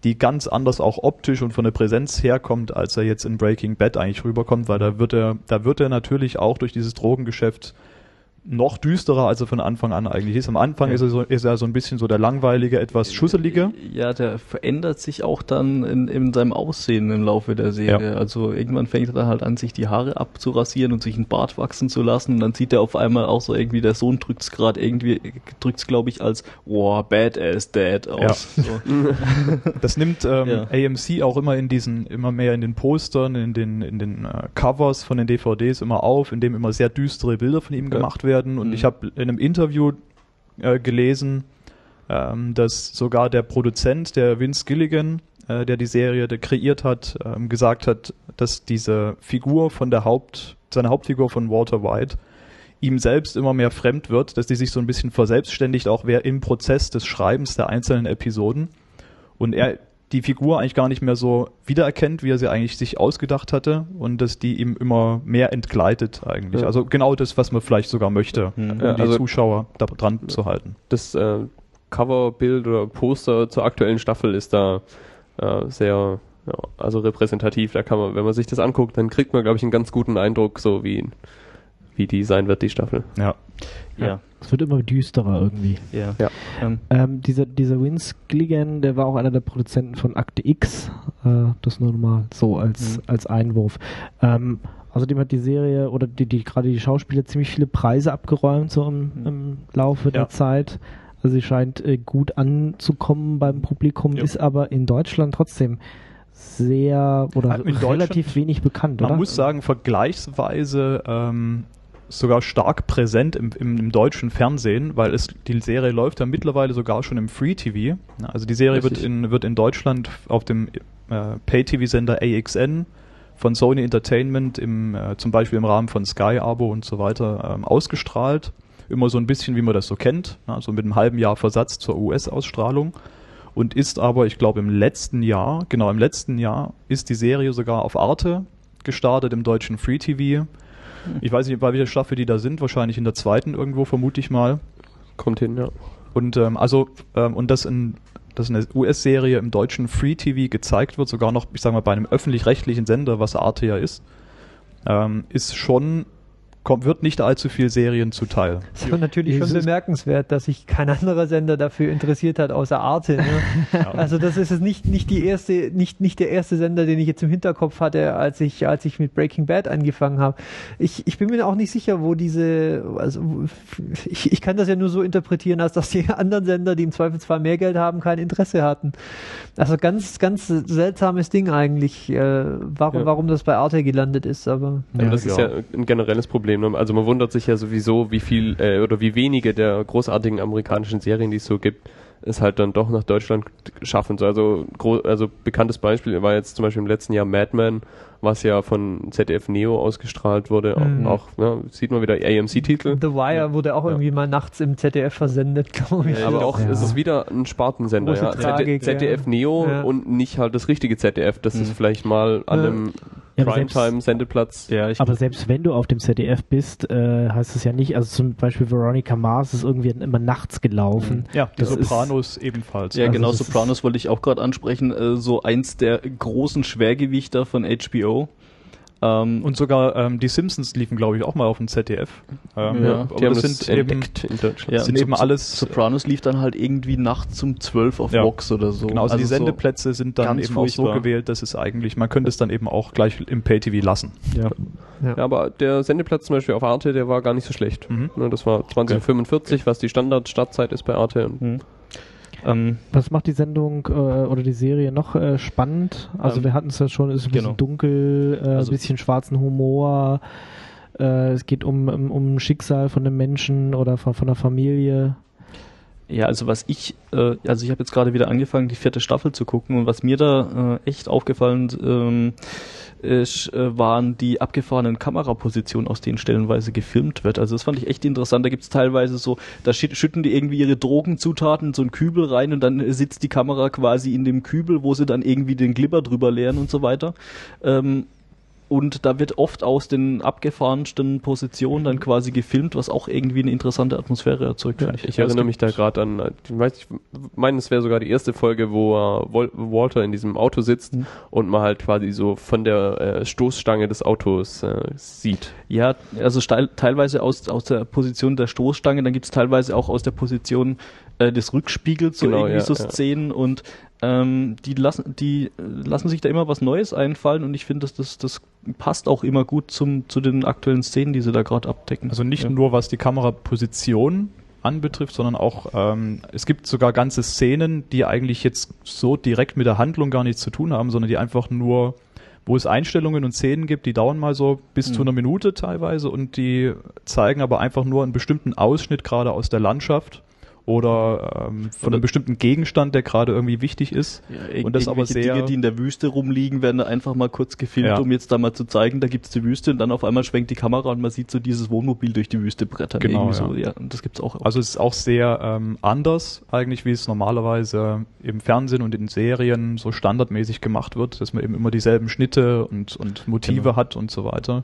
die ganz anders auch optisch und von der Präsenz herkommt, als er jetzt in Breaking Bad eigentlich rüberkommt, weil da wird er, da wird er natürlich auch durch dieses Drogengeschäft noch düsterer, als er von Anfang an eigentlich ist. Am Anfang
Ja.
ist, er so, ist er so ein bisschen so der langweilige, etwas schusselige.
Ja, der verändert sich auch dann in, in seinem Aussehen im Laufe der Serie.
Ja.
Also irgendwann fängt er dann halt an, sich die Haare abzurasieren und sich einen Bart wachsen zu lassen. Und dann sieht er auf einmal auch so irgendwie, der Sohn drückt's gerade irgendwie, drückt's glaube ich als, wow, badass Dad aus. So.
Das nimmt ähm,
Ja.
AMC auch immer in diesen, immer mehr in den Postern, in den, in den äh, Covers von den DVDs immer auf, in dem immer sehr düstere Bilder von ihm
Ja.
gemacht werden. Und
Mhm.
ich habe in einem Interview äh, gelesen, ähm, dass sogar der Produzent, der Vince Gilligan, äh, der die Serie der kreiert hat, ähm, gesagt hat, dass diese Figur von der Haupt, seine Hauptfigur von Walter White ihm selbst immer mehr fremd wird, dass die sich so ein bisschen verselbstständigt, auch wer im Prozess des Schreibens der einzelnen Episoden und er die Figur eigentlich gar nicht mehr so wiedererkennt, wie er sie eigentlich sich ausgedacht hatte und dass die ihm immer mehr entgleitet eigentlich.
Ja.
Also genau das, was man vielleicht sogar möchte,
Mhm.
um
Ja,
die
also-
Zuschauer da dran zu halten.
Das, äh, Coverbild oder Poster zur aktuellen Staffel ist da äh, sehr, ja, also repräsentativ. Da kann man, wenn man sich das anguckt, dann kriegt man, glaube ich, einen ganz guten Eindruck, so wie, wie die sein wird, die Staffel.
Ja.
Ja,
Es wird immer düsterer irgendwie.
ja.
Ja.
Ähm,
Ähm, dieser, dieser Vince Gilligan, der war auch einer der Produzenten von Akte X. Äh, das nur mal so als,
Mhm.
als Einwurf. Ähm, außerdem hat die Serie oder die, die gerade die Schauspieler ziemlich viele Preise abgeräumt, so im,
Mhm.
im Laufe der
Ja.
Zeit. Also sie scheint äh, gut anzukommen beim Publikum,
Ja.
ist aber in Deutschland trotzdem sehr oder relativ wenig bekannt,
Man
oder?
muss sagen, vergleichsweise ähm, sogar stark präsent im, im, im deutschen Fernsehen, weil es die Serie läuft ja mittlerweile sogar schon im Free TV. Also die Serie wird in, wird in Deutschland auf dem äh, Pay-TV-Sender AXN von Sony Entertainment im, äh, zum Beispiel im Rahmen von Sky-Abo und so weiter ähm, ausgestrahlt. Immer so ein bisschen, wie man das so kennt, also mit einem halben Jahr Versatz zur US-Ausstrahlung. Und ist aber, ich glaube, im letzten Jahr, genau im letzten Jahr, ist die Serie sogar auf Arte gestartet im deutschen Free TV. Ich weiß nicht, bei welcher Staffel die da sind, wahrscheinlich in der zweiten irgendwo, vermute ich mal.
Kommt hin, ja.
Und ähm, also, ähm, und dass, in, dass eine US-Serie im deutschen Free TV gezeigt wird, sogar noch, ich sag mal, bei einem öffentlich-rechtlichen Sender, was Arte ja ist, ähm, ist schon, kommt, wird nicht allzu viel Serien zuteil.
Das ist natürlich schon
Es
bemerkenswert, dass sich kein anderer Sender dafür interessiert hat, außer Arte. Ne? Also das ist jetzt nicht, nicht die erste, nicht, nicht der erste Sender, den ich jetzt im Hinterkopf hatte, als ich, als ich mit Breaking Bad angefangen habe. Ich, ich bin mir auch nicht sicher, wo diese, also ich, ich kann das ja nur so interpretieren, als dass die anderen Sender, die im Zweifelsfall mehr Geld haben, kein Interesse hatten. Also ganz, ganz seltsames Ding eigentlich, äh, warum,
Ja.
warum das bei Arte gelandet ist, aber.
Also das ist ja ein generelles Problem. Ne? Also man wundert sich ja sowieso, wie viel äh, oder wie wenige der großartigen amerikanischen Serien, die es so gibt, es halt dann doch nach Deutschland schaffen. So, Also, also bekanntes Beispiel war jetzt zum Beispiel im letzten Jahr Mad Men, was ja von ZDF Neo ausgestrahlt wurde.
Mhm.
Auch, auch ne, sieht man wieder AMC-Titel.
The Wire wurde auch
Ja.
irgendwie mal nachts im ZDF versendet, glaube ich.
Aber auch,
Ja.
es ist wieder ein Spartensender, ja.
Tragik,
ZDF
ja.
Neo
Ja.
und nicht halt das richtige ZDF, das ist
Mhm.
vielleicht mal an
Ja.
einem
Ja, aber selbst-
Primetime-Sendeplatz.
ja, ich
Aber selbst wenn du auf dem ZDF bist, äh, heißt es ja nicht, also zum Beispiel Veronica Mars ist irgendwie immer nachts gelaufen.
Ja, die
Das ist-
Sopranos ebenfalls.
Ja,
Also
genau,
das ist-
Sopranos wollte ich auch gerade ansprechen. Äh, so eins der großen Schwergewichter von HBO. Ähm,
Und sogar ähm, die Simpsons liefen, glaube ich, auch mal auf dem ZDF. Ähm,
Ja,
aber
Die haben
das sind eben,
entdeckt in Deutschland.
ja,
sind eben
So-
alles-
Sopranos lief dann halt irgendwie nachts um 12 auf
Ja.
Vox oder so.
genau, also, die
so-
Sendeplätze sind dann
ganz
eben auch so
furchtbar.
gewählt, dass es eigentlich, man könnte es dann eben auch gleich im Pay-TV lassen.
ja.
Ja, aber der Sendeplatz zum Beispiel auf Arte, der war gar nicht so schlecht.
Mhm.
Ne, Das war 2045, was die Standard-Startzeit ist bei Arte. Und
Hm. Ähm,
Was macht die Sendung äh, oder die Serie noch äh, spannend? Also
Ähm,
wir hatten es ja schon, es ist ein bisschen
genau.
dunkel, äh,
Also-
ein bisschen schwarzen Humor. Äh, es geht um, um, um Schicksal von einem Menschen oder von, von einer Familie.
Ja, also was ich, äh, also ich habe jetzt gerade wieder angefangen, die vierte Staffel zu gucken und was mir da äh, echt aufgefallen ähm, ist, äh, waren die abgefahrenen Kamerapositionen, aus denen stellenweise gefilmt wird. Also das fand ich echt interessant. Da gibt's teilweise so, da schü- schütten die irgendwie ihre Drogenzutaten in so einen Kübel rein und dann äh, sitzt die Kamera quasi in dem Kübel, wo sie dann irgendwie den Glibber drüber leeren und so weiter. Ähm, und da wird oft aus den abgefahrensten Positionen dann quasi gefilmt, was auch irgendwie eine interessante Atmosphäre erzeugt, finde
Ich erinnere mich da gerade an, ich weiß ich meine, es wäre sogar die erste Folge, wo äh, Wal- Walter in diesem Auto sitzt
Mhm.
und man halt quasi so von der äh, Stoßstange des Autos äh, sieht.
Ja, also steil, teilweise aus, aus der Position der Stoßstange, dann gibt's teilweise auch aus der Position äh, des Rückspiegels so
Genau,
irgendwie
ja,
so
ja.
Szenen und ähm, die lassen die äh, lassen sich da immer was Neues einfallen und ich finde, dass das, das passt auch immer gut zum, zu den aktuellen Szenen, die sie da gerade abdecken.
Also nicht
ja.
nur was die Kameraposition anbetrifft, sondern auch, ähm, es gibt sogar ganze Szenen, die eigentlich jetzt so direkt mit der Handlung gar nichts zu tun haben, sondern die einfach nur, wo es Einstellungen und Szenen gibt, die dauern mal so bis
Mhm.
zu einer Minute teilweise und die zeigen aber einfach nur einen bestimmten Ausschnitt gerade aus der Landschaft oder ähm, von
Oder-
einem bestimmten Gegenstand, der gerade irgendwie wichtig ist.
Ja,
Und das aber sehr-
Dinge, die in der Wüste rumliegen, werden da einfach mal kurz gefilmt,
Ja.
um jetzt da mal zu zeigen, da gibt's die Wüste und dann auf einmal schwenkt die Kamera und man sieht so dieses Wohnmobil durch die Wüste brettern.
Genau,
irgendwie so. ja. Und das gibt's auch.
Also es ist auch sehr ähm, anders eigentlich, wie es normalerweise im Fernsehen und in Serien so standardmäßig gemacht wird, dass man eben immer dieselben Schnitte und, und Motive
Genau.
hat und so weiter.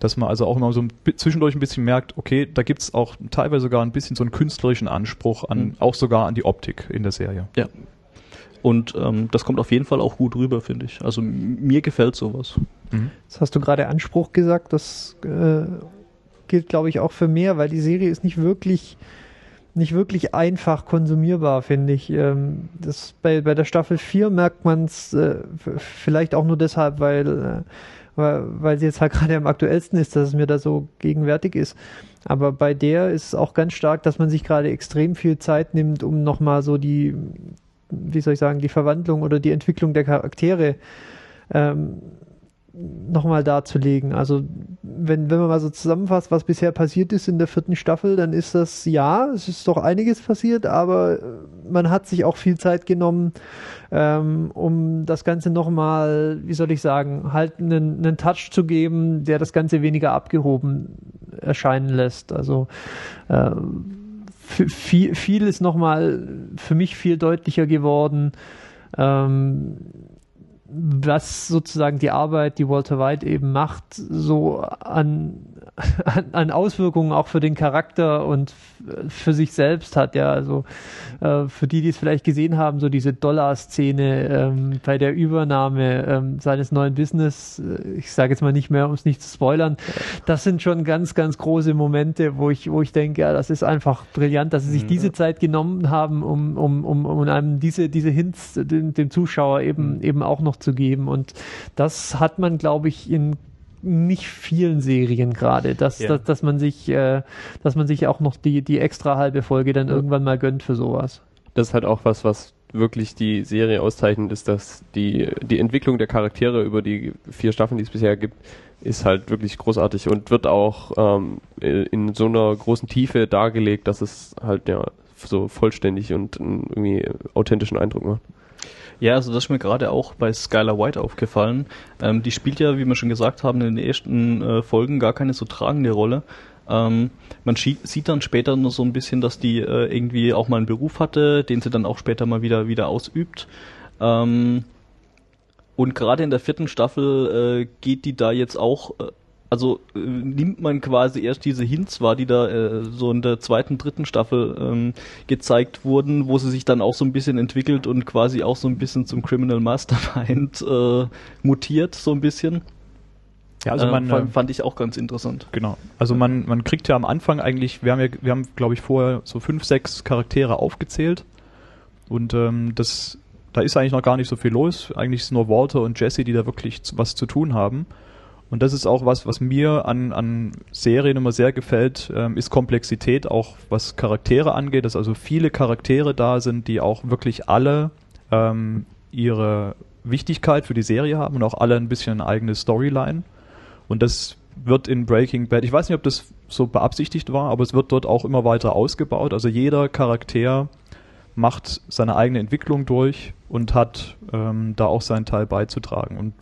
Dass man also auch immer so ein, zwischendurch ein bisschen merkt, okay, da gibt's auch teilweise sogar ein bisschen so einen künstlerischen Anspruch an,
Mhm.
auch sogar an die Optik in der Serie.
Ja. Und ähm, das kommt auf jeden Fall auch gut rüber, finde ich. Also mir gefällt sowas.
Jetzt hast du gerade Anspruch gesagt, das äh, gilt, glaube ich, auch für mehr, weil die Serie ist nicht wirklich nicht wirklich einfach konsumierbar, finde ich. Ähm, das bei, bei der Staffel 4 merkt man es äh, vielleicht auch nur deshalb, weil, äh, weil, weil sie jetzt halt gerade am aktuellsten ist, dass es mir da so gegenwärtig ist. Aber bei der ist es auch ganz stark, dass man sich gerade extrem viel Zeit nimmt, um nochmal so die, wie soll ich sagen, die Verwandlung oder die Entwicklung der Charaktere ähm, nochmal darzulegen. Also wenn, wenn man mal so zusammenfasst, was bisher passiert ist in der vierten Staffel, dann ist das ja, es ist doch einiges passiert, aber äh, man hat sich auch viel Zeit genommen, ähm, um das Ganze nochmal, wie soll ich sagen, halt einen, einen Touch zu geben, der das Ganze weniger abgehoben erscheinen lässt. Also ähm, viel, viel ist nochmal für mich viel deutlicher geworden. Ähm, was sozusagen die Arbeit, die Walter White eben macht, so an, an, an Auswirkungen auch für den Charakter und für sich selbst hat. Ja, also äh, für die, die es vielleicht gesehen haben, so diese Dollar-Szene ähm, bei der Übernahme ähm, seines neuen Business, äh, ich sage jetzt mal nicht mehr, um es nicht zu spoilern, das sind schon ganz, ganz große Momente, wo ich, wo ich denke, ja, das ist einfach brillant, dass sie sich diese Zeit genommen haben, um, um, um, um einem diese, diese Hints dem, dem Zuschauer eben, eben auch noch zu geben. Und das hat man, glaube ich, in nicht vielen Serien gerade, dass,
Ja.
dass, dass man sich, äh, dass man sich auch noch die, die extra halbe Folge dann irgendwann mal gönnt für sowas.
Das ist halt auch was, was wirklich die Serie auszeichnet, ist, dass die, die Entwicklung der Charaktere über die vier Staffeln, die es bisher gibt, ist halt wirklich großartig und wird auch ähm, in so einer großen Tiefe dargelegt, dass es halt ja so vollständig und einen irgendwie authentischen Eindruck macht.
Ja, also das ist mir gerade auch bei Skylar White aufgefallen. Ähm, die spielt ja, wie wir schon gesagt haben, in den ersten äh, Folgen gar keine so tragende Rolle. Ähm, man sieht dann später nur so ein bisschen, dass die äh, irgendwie auch mal einen Beruf hatte, den sie dann auch später mal wieder wieder ausübt. Ähm, und gerade in der vierten Staffel äh, geht die da jetzt auch, äh, also äh, nimmt man quasi erst diese Hints wahr, die da äh, so in der zweiten, dritten Staffel ähm, gezeigt wurden, wo sie sich dann auch so ein bisschen entwickelt und quasi auch so ein bisschen zum Criminal Mastermind äh, mutiert, so ein bisschen.
Ja, also
äh,
man,
fand,
äh,
fand ich auch ganz interessant.
Genau. Also man, man kriegt ja am Anfang eigentlich, wir haben ja, wir haben, glaube ich, vorher so fünf, sechs Charaktere aufgezählt. Und ähm, das, da ist eigentlich noch gar nicht so viel los. Eigentlich ist nur Walter und Jesse, die da wirklich was zu tun haben. Und das ist auch was, was mir an, an Serien immer sehr gefällt, ähm, ist Komplexität, auch was Charaktere angeht, dass also viele Charaktere da sind, die auch wirklich alle ähm, ihre Wichtigkeit für die Serie haben und auch alle ein bisschen eine eigene Storyline. Und das wird in Breaking Bad, ich weiß nicht, ob das so beabsichtigt war, aber es wird dort auch immer weiter ausgebaut. Also jeder Charakter macht seine eigene Entwicklung durch und hat ähm, da auch seinen Teil beizutragen. Und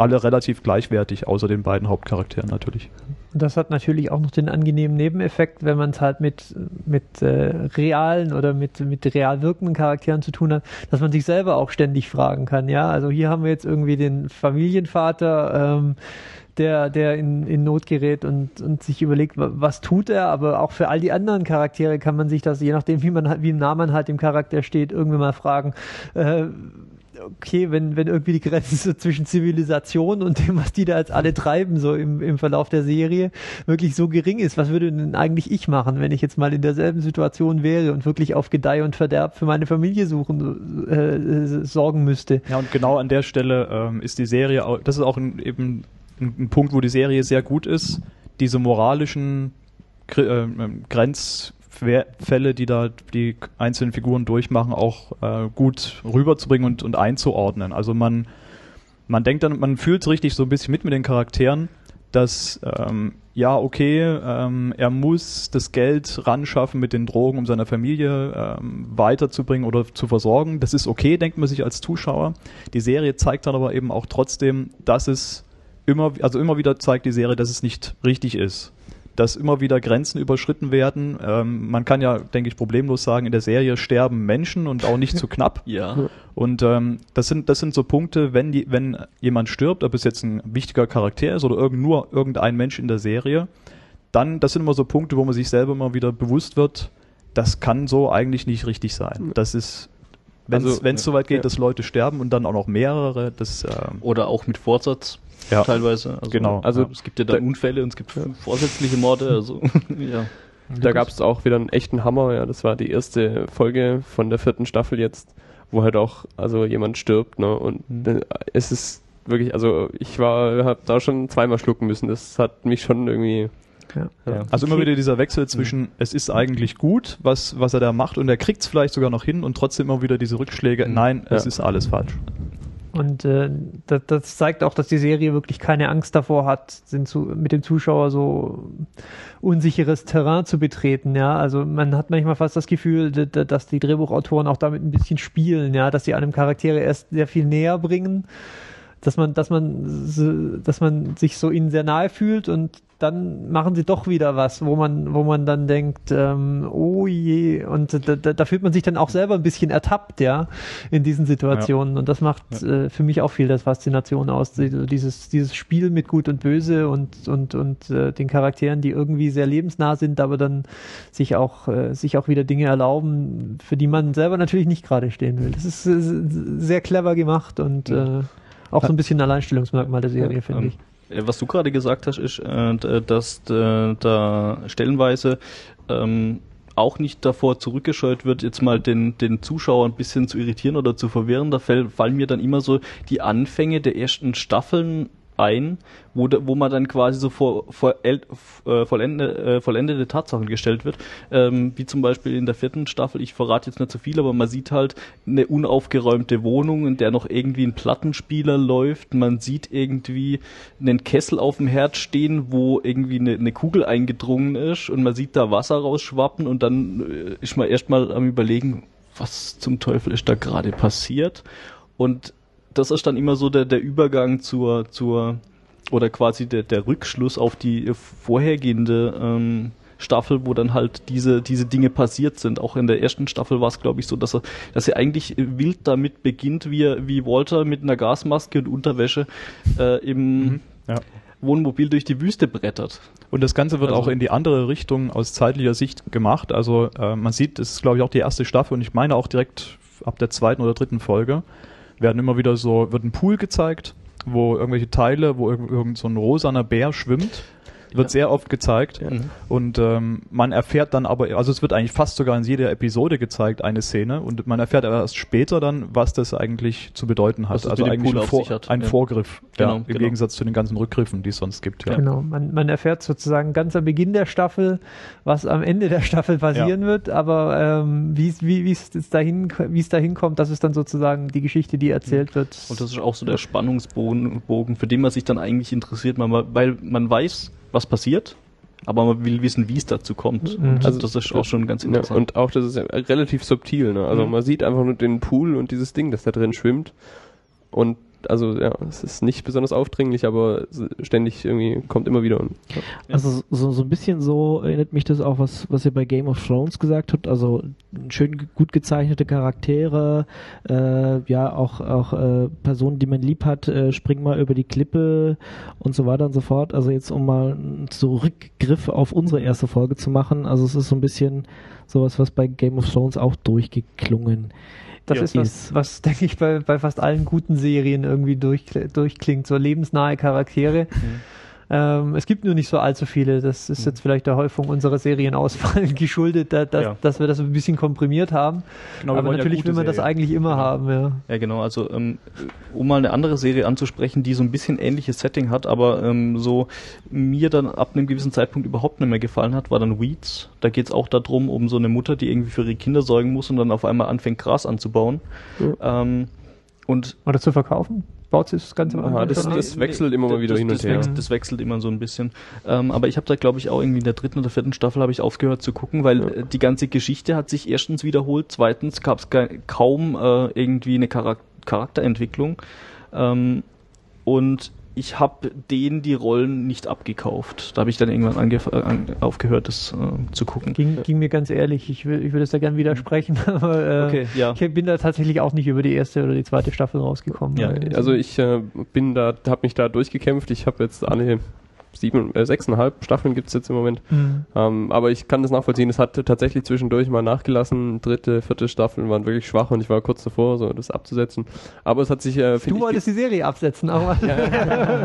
alle relativ gleichwertig, außer den beiden Hauptcharakteren natürlich.
Und das hat natürlich auch noch den angenehmen Nebeneffekt, wenn man es halt mit, mit äh, realen oder mit, mit real wirkenden Charakteren zu tun hat, dass man sich selber auch ständig fragen kann. Ja, also hier haben wir jetzt irgendwie den Familienvater, ähm, der, der in, in Not gerät und, und sich überlegt, wa- was tut er, aber auch für all die anderen Charaktere kann man sich das, je nachdem, wie man wie nah man halt dem Charakter steht, irgendwie mal fragen, äh, okay, wenn, wenn irgendwie die Grenze zwischen Zivilisation und dem, was die da jetzt alle treiben, so im, im Verlauf der Serie, wirklich so gering ist, was würde denn eigentlich ich machen, wenn ich jetzt mal in derselben Situation wäre und wirklich auf Gedeih und Verderb für meine Familie suchen, äh, äh, sorgen müsste?
Ja, und genau an der Stelle ähm, ist die Serie, das ist auch ein, eben ein, ein Punkt, wo die Serie sehr gut ist, diese moralischen Gri- Grenzfälle, die da die einzelnen Figuren durchmachen, auch äh, gut rüberzubringen und, und einzuordnen. Also man, man denkt dann, man fühlt richtig so ein bisschen mit mit den Charakteren, dass ähm, ja, okay, ähm, er muss das Geld ran schaffen mit den Drogen, um seine Familie ähm, weiterzubringen oder zu versorgen. Das ist okay, denkt man sich als Zuschauer. Die Serie zeigt dann aber eben auch trotzdem, dass es immer, also immer wieder zeigt die Serie, dass es nicht richtig ist. Dass immer wieder Grenzen überschritten werden. Ähm, man kann ja, denke ich, problemlos sagen, in der Serie sterben Menschen und auch nicht zu knapp.
Ja.
Und ähm, das sind das sind so Punkte, wenn die, wenn jemand stirbt, ob es jetzt ein wichtiger Charakter ist oder irgend, nur irgendein Mensch in der Serie, dann das sind immer so Punkte, wo man sich selber immer wieder bewusst wird, das kann so eigentlich nicht richtig sein. Das ist wenn es
Also,
so weit geht,
ja.
dass Leute sterben und dann auch noch mehrere, das ähm,
Oder auch mit Vorsatz
Ja.
teilweise. Also,
Genau.
Also
Ja.
es gibt ja dann Unfälle und es gibt vorsätzliche Morde. Also ja.
Da gab es auch wieder einen echten Hammer, ja, das war die erste Folge von der vierten Staffel jetzt, wo halt auch also jemand stirbt, ne? Und äh, es ist wirklich, also ich war, habe da schon zweimal schlucken müssen. Das hat mich schon irgendwie.
Ja.
Ja.
Also immer wieder dieser Wechsel zwischen,
Mhm.
es ist eigentlich gut, was, was er da macht und er kriegt es vielleicht sogar noch hin und trotzdem immer wieder diese Rückschläge, nein, es
Ja.
ist alles falsch.
Und äh, das, das zeigt auch, dass die Serie wirklich keine Angst davor hat, den zu, mit dem Zuschauer so unsicheres Terrain zu betreten. Ja, also man hat manchmal fast das Gefühl, dass die Drehbuchautoren auch damit ein bisschen spielen, ja, dass sie einem Charaktere erst sehr viel näher bringen, dass man, dass man, dass man sich so ihnen sehr nahe fühlt und dann machen sie doch wieder was, wo man, wo man dann denkt, ähm, oh je, und da, da, da fühlt man sich dann auch selber ein bisschen ertappt, ja, in diesen Situationen. Und das macht äh, für mich auch viel das Faszination aus, die- dieses, dieses Spiel mit Gut und Böse und, und, und äh, den Charakteren, die irgendwie sehr lebensnah sind, aber dann sich auch, äh, sich auch wieder Dinge erlauben, für die man selber natürlich nicht gerade stehen will. Das ist äh, sehr clever gemacht und äh, auch so ein bisschen ein Alleinstellungsmerkmal der Serie, finde
Ähm,
ich.
äh, Was du gerade gesagt hast, ist, äh, d- dass äh, da stellenweise ähm, auch nicht davor zurückgescheut wird, jetzt mal den, den Zuschauer ein bisschen zu irritieren oder zu verwirren. Da fall, fallen mir dann immer so die Anfänge der ersten Staffeln ein, wo, wo man dann quasi so vor, vor el, äh, vollende, äh, vollendete Tatsachen gestellt wird. Ähm, wie zum Beispiel in der vierten Staffel, ich verrate jetzt nicht zu viel, aber man sieht halt eine unaufgeräumte Wohnung, in der noch irgendwie ein Plattenspieler läuft. Man sieht irgendwie einen Kessel auf dem Herd stehen, wo irgendwie eine, eine Kugel eingedrungen ist und man sieht da Wasser rausschwappen und dann äh, ist man erstmal am überlegen, was zum Teufel ist da gerade passiert. Und das ist dann immer so der, der Übergang zur, zur oder quasi der, der Rückschluss auf die vorhergehende ähm, Staffel, wo dann halt diese, diese Dinge passiert sind. Auch in der ersten Staffel war es, glaube ich, so, dass er, dass er eigentlich wild damit beginnt, wie, er- wie Walter mit einer Gasmaske und Unterwäsche äh, im
Ja.
Wohnmobil durch die Wüste brettert.
Und das Ganze wird
Also-
auch in die andere Richtung aus zeitlicher Sicht gemacht. Also äh, man sieht, es ist glaube ich auch die erste Staffel und ich meine auch direkt ab der zweiten oder dritten Folge werden immer wieder so, wird ein Pool gezeigt, wo irgendwelche Teile, wo irgend, irgend so ein rosaner Bär schwimmt. Wird sehr oft gezeigt.
Mhm.
Und ähm, man erfährt dann aber, also es wird eigentlich fast sogar in jeder Episode gezeigt, eine Szene. Und man erfährt aber erst später dann, was das eigentlich zu bedeuten hat. Also eigentlich ein, Vor
hat.
ein
Ja.
Vorgriff,
Genau,
ja, im
genau.
Gegensatz zu den ganzen Rückgriffen, die es sonst gibt. Ja.
Genau, man, man erfährt sozusagen ganz am Beginn der Staffel, was am Ende der Staffel passieren wird, aber ähm, wie es dahin, wie es dahin kommt, das ist dann sozusagen die Geschichte, die erzählt wird.
Und das ist auch so der Spannungsbogen, Bogen, für den man sich dann eigentlich interessiert, man, weil man weiß, was passiert, aber man will wissen, wie es dazu kommt.
Mhm.
Und
Also,
das ist auch schon ganz
Ja,
interessant.
und auch das ist ja relativ subtil, ne? Also
Mhm.
man sieht einfach nur den Pool und dieses Ding, das da drin schwimmt. Und also ja, es ist nicht besonders aufdringlich, aber ständig irgendwie kommt immer wieder. Und, ja.
Also so, so ein bisschen so erinnert mich das auch, was, was ihr bei Game of Thrones gesagt habt. Also schön gut gezeichnete Charaktere, äh, ja auch auch äh, Personen, die man lieb hat, äh, springen mal über die Klippe und so weiter und so fort. Also jetzt um mal einen Zurückgriff auf unsere erste Folge zu machen. Also es ist so ein bisschen sowas, was bei Game of Thrones auch durchgeklungen
Das
Ja.
ist was, was denke ich bei, bei fast allen guten Serien irgendwie durch, durchklingt, so lebensnahe Charaktere. Ähm, es gibt nur nicht so allzu viele. Das ist jetzt vielleicht der Häufung unserer Serienauswahl geschuldet, da, dass,
Ja.
dass wir das ein bisschen komprimiert haben.
Genau,
Aber
ja
natürlich
gute
will man das
Serien.
eigentlich immer haben, ja.
Ja, genau. Also, ähm, um mal eine andere Serie anzusprechen, die so ein bisschen ähnliches Setting hat, aber ähm, so mir dann ab einem gewissen Zeitpunkt überhaupt nicht mehr gefallen hat, war dann Weeds. Da geht's auch darum, um so eine Mutter, die irgendwie für ihre Kinder sorgen muss und dann auf einmal anfängt, Gras anzubauen. Ähm, und
Oder zu verkaufen? Baut sich das Ganze
Aha, das- das wechselt immer mal wieder
das,
hin und
das
her.
Wechselt, das wechselt immer so ein bisschen. Ähm, aber ich habe da, glaube ich, auch irgendwie in der dritten oder vierten Staffel habe ich aufgehört zu gucken, weil
Ja.
äh, die ganze Geschichte hat sich erstens wiederholt, zweitens gab es kaum äh, irgendwie eine Charak Charakterentwicklung. Ähm, und ich habe denen die Rollen nicht abgekauft. Da habe ich dann irgendwann äh, an, aufgehört, das äh, zu gucken.
Ging, ging mir ganz ehrlich, ich, will, ich würde es da gern widersprechen, aber äh,
Okay, ja.
ich bin da tatsächlich auch nicht über die erste oder die zweite Staffel rausgekommen.
Ja,
weil-
Also ich äh, bin da, habe mich da durchgekämpft. Ich habe jetzt alle sieben, äh, sechseinhalb Staffeln gibt's jetzt im Moment.
Mhm.
Ähm, aber ich kann das nachvollziehen. Es hat tatsächlich zwischendurch mal nachgelassen. Dritte, vierte Staffeln waren wirklich schwach und ich war kurz davor, so das abzusetzen. Aber es hat sich, äh,
Du wolltest die Serie absetzen, aber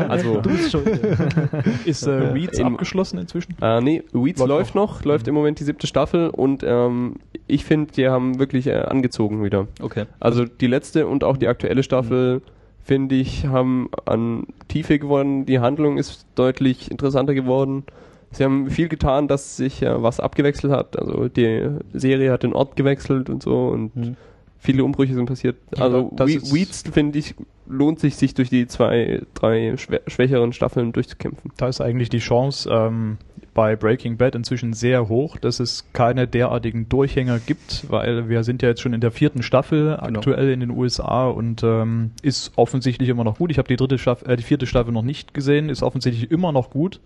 also
Du bist schuld.
Ist äh, Weeds
Im-
abgeschlossen inzwischen?
Äh, nee, Weeds
Läuft
läuft, noch, läuft im Moment die siebte Staffel und ähm, ich finde, die haben wirklich äh, angezogen wieder.
Okay.
Also die letzte und auch die aktuelle Staffel, finde ich, haben an Tiefe gewonnen. Die Handlung ist deutlich interessanter geworden. Sie haben viel getan, dass sich äh, was abgewechselt hat. Also die Serie hat den Ort gewechselt und so und
Mhm.
viele Umbrüche sind passiert. Also
das
We Weeds, finde ich, lohnt sich, sich durch die zwei, drei schwä schwächeren Staffeln durchzukämpfen.
Da ist eigentlich die Chance ähm, bei Breaking Bad inzwischen sehr hoch, dass es keine derartigen Durchhänger gibt, weil wir sind ja jetzt schon in der vierten Staffel
Genau.
aktuell in den USA und ähm, ist offensichtlich immer noch gut. Ich habe die dritte Staffel, äh, die vierte Staffel noch nicht gesehen, ist offensichtlich immer noch gut.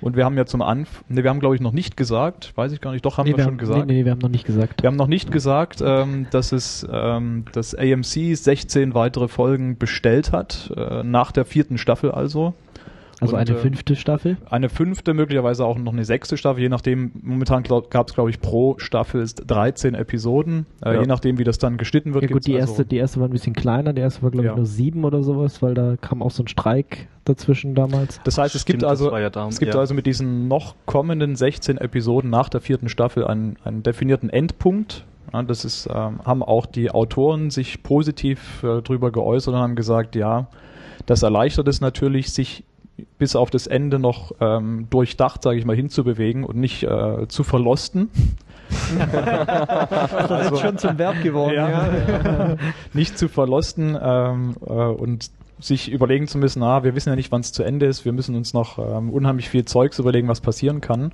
Und wir haben ja zum Anfang, ne, wir haben glaube ich noch nicht gesagt, weiß ich gar nicht, doch haben wir,
wir
schon
haben,
gesagt.
Nee, nee, wir haben noch nicht gesagt.
Wir haben noch nicht gesagt, ähm, dass es ähm, dass AMC 16 weitere Folgen bestellt hat, äh, nach der vierten Staffel also.
Also
Und,
eine
äh,
fünfte Staffel.
Eine fünfte, möglicherweise auch noch eine sechste Staffel, je nachdem, momentan gab es, glaube ich, pro Staffel ist 13 Episoden, äh,
Ja.
je nachdem, wie das dann geschnitten wird.
Ja gut, die
also-
erste, die erste war ein bisschen kleiner, die erste war glaube ich
Ja.
nur sieben oder sowas, weil da kam auch so ein Streik dazwischen damals.
das heißt, es
Stimmt,
gibt also
ja da-
es gibt
ja.
also mit diesen noch kommenden 16 Episoden nach der vierten Staffel einen, einen definierten Endpunkt. Ja, das ist, ähm, haben auch die Autoren sich positiv äh, drüber geäußert und haben gesagt, ja, das erleichtert es natürlich, sich bis auf das Ende noch ähm, durchdacht, sage ich mal, hinzubewegen und nicht äh, zu verlosten.
das ist schon zum Verb geworden. Ja.
nicht zu verlosten ähm, äh, und sich überlegen zu müssen, ah, wir wissen ja nicht, wann es zu Ende ist, wir müssen uns noch ähm, unheimlich viel Zeugs überlegen, was passieren kann.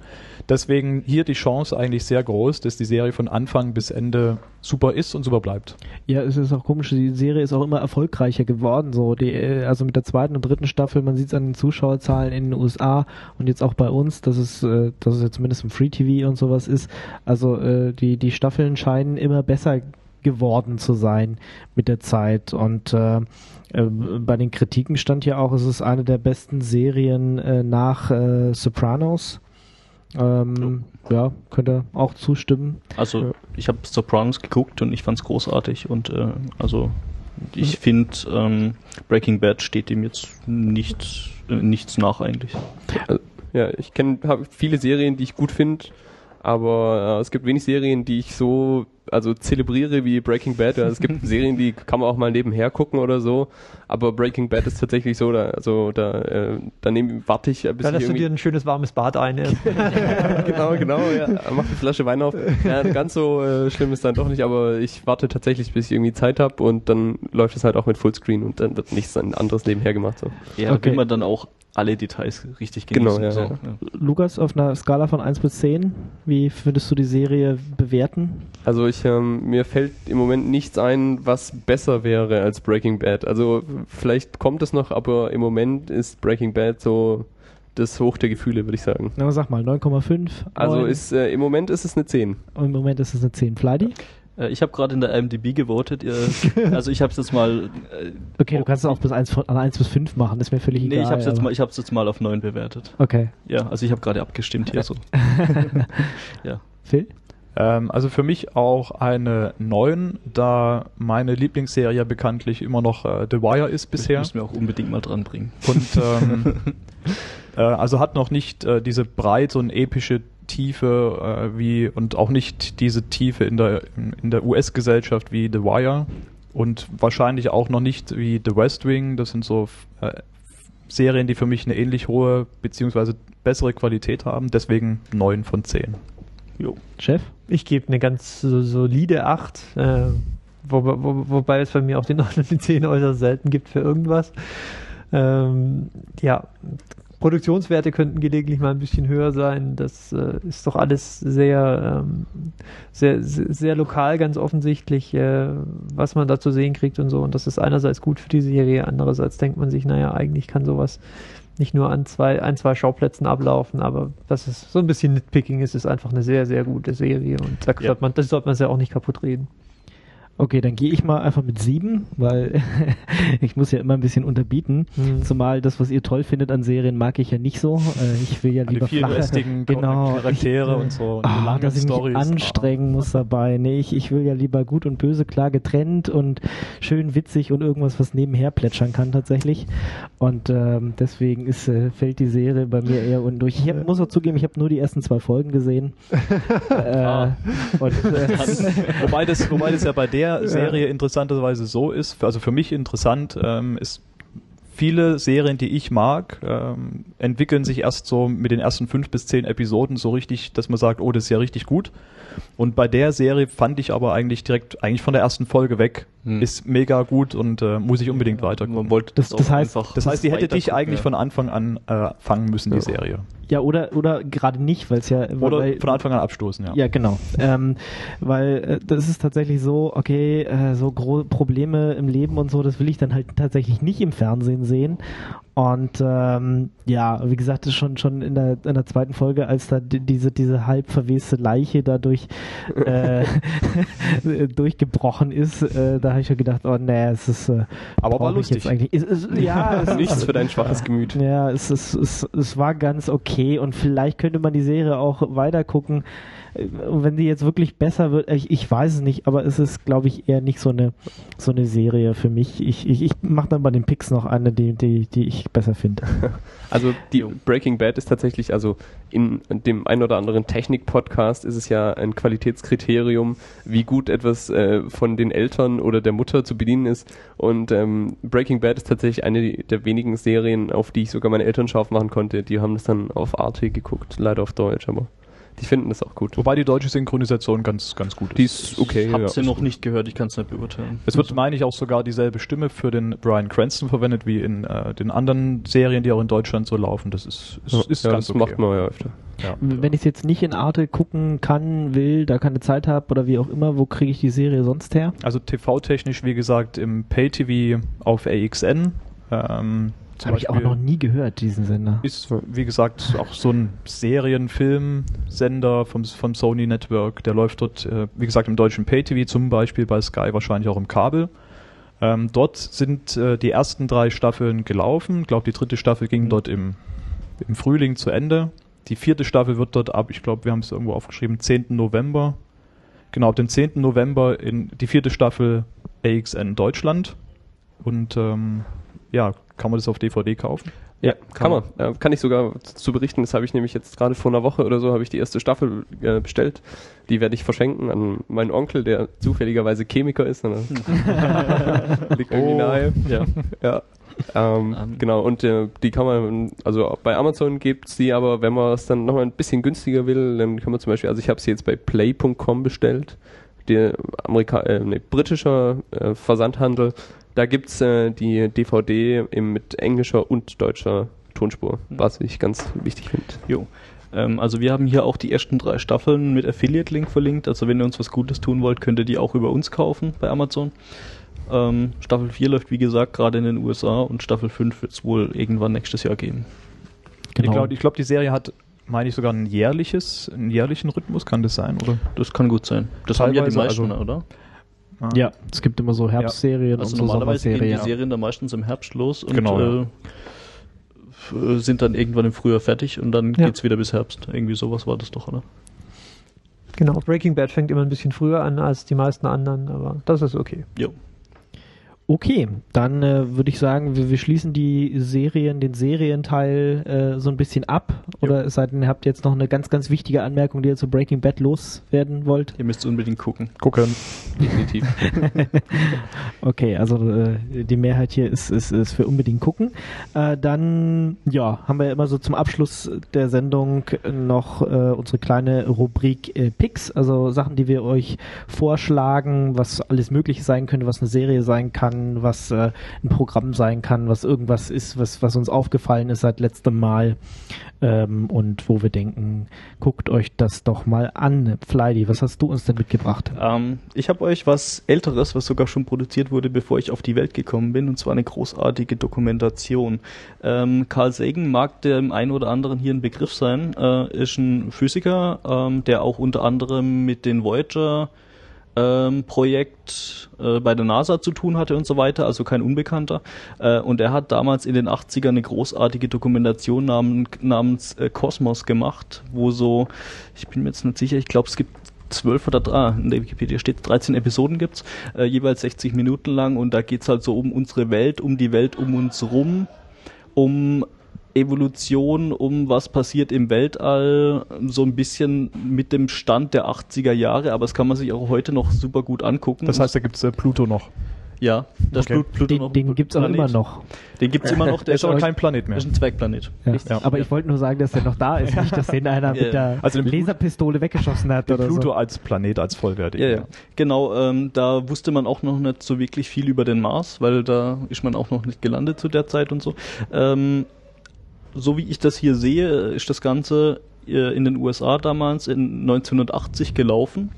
Deswegen hier die Chance eigentlich sehr groß, dass die Serie von Anfang bis Ende super ist und super bleibt.
Ja, es ist auch komisch, die Serie ist auch immer erfolgreicher geworden. So, die, äh, also mit der zweiten und dritten Staffel, man sieht es an den Zuschauerzahlen in den USA und jetzt auch bei uns, dass es, äh, dass es ja zumindest im Free TV und sowas ist. Also äh, die, die Staffeln scheinen immer besser geworden zu sein mit der Zeit und äh, äh, bei den Kritiken stand ja auch, es ist eine der besten Serien äh, nach äh, Sopranos. Ähm, ja, könnte auch zustimmen.
Also ich habe Sopranos geguckt und ich fand's großartig und äh, also ich finde ähm, Breaking Bad steht dem jetzt nicht äh, nichts nach eigentlich.
Ja, ich kenne viele Serien, die ich gut finde, aber äh, es gibt wenig Serien, die ich so also zelebriere wie Breaking Bad. Ja, es gibt Serien, die kann man auch mal nebenher gucken oder so, aber Breaking Bad ist tatsächlich so, da, also da, äh, da nehm, warte ich, bis
Da
ich
lässt du dir ein schönes warmes Bad ein.
Genau, genau, ja. Mach die Flasche Wein auf. Ja, ganz so äh, schlimm ist dann doch nicht, aber ich warte tatsächlich, bis ich irgendwie Zeit habe und dann läuft es halt auch mit Fullscreen und dann wird nichts anderes nebenher gemacht. So.
Ja,
Okay.
will man dann auch alle Details richtig
Genau,
genießen.
ja,
so,
ja.
Lukas, auf einer Skala von 1 bis 10, wie würdest du die Serie bewerten?
Also ich, ähm, mir fällt im Moment nichts ein, was besser wäre als Breaking Bad. Also vielleicht kommt es noch, aber im Moment ist Breaking Bad so das Hoch der Gefühle, würde ich sagen.
Na, sag mal, 9,5?
Also
9?
ist äh, im Moment ist es eine 10.
Und Im Moment ist es eine 10. Flydi?
Äh, Ich habe gerade in der IMDb gewotet. Also ich habe es jetzt mal. Äh,
Okay, du kannst es auch bis 1, von- an 1 bis 5 machen, ist mir völlig egal.
nee, ich habe es jetzt mal, ich hab's jetzt mal auf 9 bewertet.
Okay.
Ja, also ich habe gerade abgestimmt hier so. ja.
Phil?
Ähm, also für mich auch eine 9, da meine Lieblingsserie ja bekanntlich immer noch äh, The Wire ist bisher.
Müssen wir auch unbedingt mal dranbringen.
Und ähm, äh, also hat noch nicht äh, diese breite und epische Tiefe äh, wie und auch nicht diese Tiefe in der in, der US-Gesellschaft wie The Wire und wahrscheinlich auch noch nicht wie The West Wing. Das sind so äh, Serien, die für mich eine ähnlich hohe beziehungsweise bessere Qualität haben. Deswegen 9 von 10.
Jo.
Chef?
Ich gebe eine ganz so, solide 8, äh, wo, wo, wobei es bei mir auch die 9 und die 10 äußerst selten gibt für irgendwas. Ähm, ja, Produktionswerte könnten gelegentlich mal ein bisschen höher sein. Das äh, ist doch alles sehr, ähm, sehr, sehr, sehr lokal, ganz offensichtlich, äh, was man da zu sehen kriegt und so. Und das ist einerseits gut für die Serie, andererseits denkt man sich, naja, eigentlich kann sowas nicht nur an zwei, ein, zwei Schauplätzen ablaufen, aber das ist so ein bisschen Nitpicking, es ist einfach eine sehr, sehr gute Serie und da
Ja.
sollte man, das sollte man ja auch nicht kaputt reden.
Okay, dann gehe ich mal einfach mit sieben, weil ich muss ja immer ein bisschen unterbieten.
Hm.
Zumal das, was ihr toll findet an Serien, mag ich ja nicht so. Äh, ich will ja lieber
die
flache, genau,
Charaktere
ich,
und so. Und die
Ah, dass ich mich
Storys.
anstrengen muss dabei. Nee, ich, ich will ja lieber gut und böse klar getrennt und schön witzig und irgendwas, was nebenher plätschern kann tatsächlich. Und ähm, deswegen ist, äh, fällt die Serie bei mir eher unten durch. Ich hab, muss auch zugeben, ich habe nur die ersten zwei Folgen gesehen. äh, und, äh,
wobei, das, wobei das ja bei der Serie interessanterweise so ist, also für mich interessant, ähm, ist viele Serien, die ich mag, ähm, entwickeln sich erst so mit den ersten fünf bis zehn Episoden so richtig, dass man sagt, oh, das ist ja richtig gut. Und bei der Serie fand ich aber eigentlich direkt, eigentlich von der ersten Folge weg,
Hm.
ist mega gut und äh, muss ich unbedingt weitergucken.
Man wollte
Das-
das,
das
auch
heißt-
einfach
Das heißt, die hätte dich eigentlich
ja.
von Anfang an äh, fangen müssen, die Serie.
ja, oder, oder gerade nicht, weil es ja...
Oder
weil,
von Anfang an abstoßen, ja.
Ja, genau. Ähm, weil äh, das ist tatsächlich so, okay, äh, so gro Probleme im Leben und so, das will ich dann halt tatsächlich nicht im Fernsehen sehen. Und ähm, ja, wie gesagt, das ist schon schon in der, in der zweiten Folge, als da die, diese diese halb verweste Leiche dadurch äh, durchgebrochen ist, äh, da habe ich schon gedacht, oh nee, es ist äh,
Aber war lustig.
Es, es, ja, es
Nichts
ist,
für dein schwaches Gemüt.
ja, es, es, es, es war ganz okay und vielleicht könnte man die Serie auch weiter gucken. Wenn die jetzt wirklich besser wird, ich, ich weiß es nicht, aber es ist, glaube ich, eher nicht so eine so eine Serie für mich. Ich, ich, ich mache dann bei den Picks noch eine, die, die, die ich besser finde.
Also die Breaking Bad ist tatsächlich, also in dem ein oder anderen Technik-Podcast ist es ja ein Qualitätskriterium, wie gut etwas äh, von den Eltern oder der Mutter zu bedienen ist. Und ähm, Breaking Bad ist tatsächlich eine der wenigen Serien, auf die ich sogar meine Eltern scharf machen konnte. Die haben das dann auf Arte geguckt, leider auf Deutsch, aber die finden das auch gut.
Wobei die deutsche Synchronisation ganz, ganz gut ist.
Die ist okay.
Ich habe
ja.
sie noch nicht gehört, ich kann es nicht beurteilen.
Es wird, meine ich, auch sogar dieselbe Stimme für den Brian Cranston verwendet wie in äh, den anderen Serien, die auch in Deutschland so laufen. Das ist, ist, ist
ja,
ganz
das
okay.
macht man ja öfter.
Ja.
Wenn ich es jetzt nicht in Arte gucken kann, will, da keine Zeit habe oder wie auch immer, wo kriege ich die Serie sonst her?
Also TV-technisch, wie gesagt, im Pay-TV auf AXN. Ähm,
Habe ich auch noch nie gehört, diesen Sender.
Ist, wie gesagt, auch so ein Serienfilmsender vom, vom Sony Network. Der läuft dort, äh, wie gesagt, im deutschen Pay-TV zum Beispiel, bei Sky wahrscheinlich auch im Kabel. Ähm, dort sind äh, die ersten drei Staffeln gelaufen. Ich glaube, die dritte Staffel ging dort im, im Frühling zu Ende. Die vierte Staffel wird dort ab, ich glaube, wir haben es irgendwo aufgeschrieben, 10. November. Genau, ab dem 10. November in die vierte Staffel AXN Deutschland. Und ähm, ja, kann man das auf DVD kaufen?
Ja, kann, man. Äh, kann ich sogar zu berichten. Das habe ich nämlich jetzt gerade vor einer Woche oder so habe ich die erste Staffel äh, bestellt. Die werde ich verschenken an meinen Onkel, der zufälligerweise Chemiker ist. Ne? Liegt irgendwie
Oh.
nahe.
Ja.
Ja. Ähm,
Ähm.
genau, und äh, die kann man, also bei Amazon gibt's die, aber wenn man es dann nochmal ein bisschen günstiger will, dann kann man zum Beispiel, also ich habe sie jetzt bei play.com bestellt, der Amerika äh, nee, britischer äh, Versandhandel, da gibt's äh, die DVD mit englischer und deutscher Tonspur, was ich ganz wichtig finde.
Jo. Ähm, also wir haben hier auch die ersten drei Staffeln mit Affiliate-Link verlinkt. Also wenn ihr uns was Gutes tun wollt, könnt ihr die auch über uns kaufen bei Amazon. Ähm, Staffel 4 läuft wie gesagt gerade in den USA und Staffel 5 wird es wohl irgendwann nächstes Jahr geben.
Genau.
Ich glaube, glaub, die Serie hat, meine ich, sogar ein jährliches, einen jährlichen Rhythmus, kann das sein, oder?
Das kann gut sein. Das haben ja die
Teilweise,
meisten,
also-
oder?
Ah.
Ja, es gibt immer so Herbstserien
Also
und so
normalerweise gehen die
Sommerserien.
Serien dann meistens im Herbst los und
Genau,
äh, äh, sind dann irgendwann im Frühjahr fertig und dann
Ja.
geht's wieder bis Herbst. Irgendwie sowas war das doch, oder?
Genau, Breaking Bad fängt immer ein bisschen früher an als die meisten anderen, aber das ist okay.
Jo.
Okay, dann äh, würde ich sagen, wir, wir schließen die Serien, den Serienteil äh, so ein bisschen ab. Oder es sei denn, ihr habt jetzt noch eine ganz, ganz wichtige Anmerkung, die ihr zu Breaking Bad loswerden wollt.
Ihr müsst unbedingt gucken.
Gucken.
Definitiv.
Okay, also äh, die Mehrheit hier ist, ist, ist für unbedingt gucken. Äh, dann, ja, haben wir immer so zum Abschluss der Sendung noch äh, unsere kleine Rubrik äh, Picks, also Sachen, die wir euch vorschlagen, was alles möglich sein könnte, was eine Serie sein kann, was äh, ein Programm sein kann, was irgendwas ist, was, was uns aufgefallen ist seit letztem Mal ähm, und wo wir denken, guckt euch das doch mal an. Fleidy, was hast du uns denn mitgebracht?
Ähm, ich habe euch was Älteres, was sogar schon produziert wurde, bevor ich auf die Welt gekommen bin, und zwar eine großartige Dokumentation. Ähm, Carl Sagan mag dem einen oder anderen hier ein Begriff sein, äh, ist ein Physiker, ähm, der auch unter anderem mit den Voyager ähm, Projekt äh, bei der NASA zu tun hatte und so weiter, also kein Unbekannter. Äh, und er hat damals in den 80ern eine großartige Dokumentation namen, namens äh, Kosmos gemacht, wo so, ich bin mir jetzt nicht sicher, ich glaube es gibt zwölf oder ah, in der Wikipedia steht 13 Episoden gibt's, äh, jeweils 60 Minuten lang und da geht's halt so um unsere Welt, um die Welt um uns rum, um Evolution, um was passiert im Weltall, so ein bisschen mit dem Stand der 80er Jahre, aber das kann man sich auch heute noch super gut angucken.
Das heißt, da gibt's äh, Pluto noch.
ja, das
Okay.
Plut- Pluto
Den,
noch
den
ein
gibt's auch immer noch.
Den gibt's immer noch, der
ist aber
auch-
kein Planet mehr.
Das ist ein Zwergplanet.
Ja.
Richtig.
Aber ich wollte nur sagen, dass der noch da ist, nicht, dass den einer
Ja.
mit der
Also
Laserpistole weggeschossen hat oder
Pluto
so.
als Planet, als vollwertig.
Ja, ja. Genau, ähm, da wusste man auch noch nicht so wirklich viel über den Mars, weil da ist man auch noch nicht gelandet zu der Zeit und so. Ähm, so wie ich das hier sehe, ist das Ganze äh, in den USA damals in 1980 gelaufen.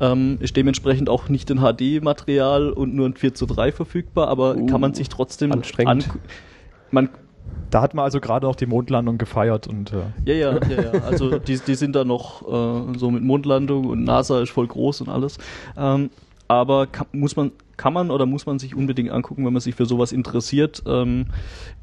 Ähm, ist dementsprechend auch nicht in HD-Material und nur in 4 zu 3 verfügbar, aber
Uh,
kann man sich trotzdem
anstrengend.
angu- Man,
Da hat man also gerade noch die Mondlandung gefeiert und äh,
Ja, ja, ja, ja. Also die, die sind da noch äh, so mit Mondlandung und NASA ist voll groß und alles. Ähm, aber kann, muss man, kann man oder muss man sich unbedingt angucken, wenn man sich für sowas interessiert. Ähm,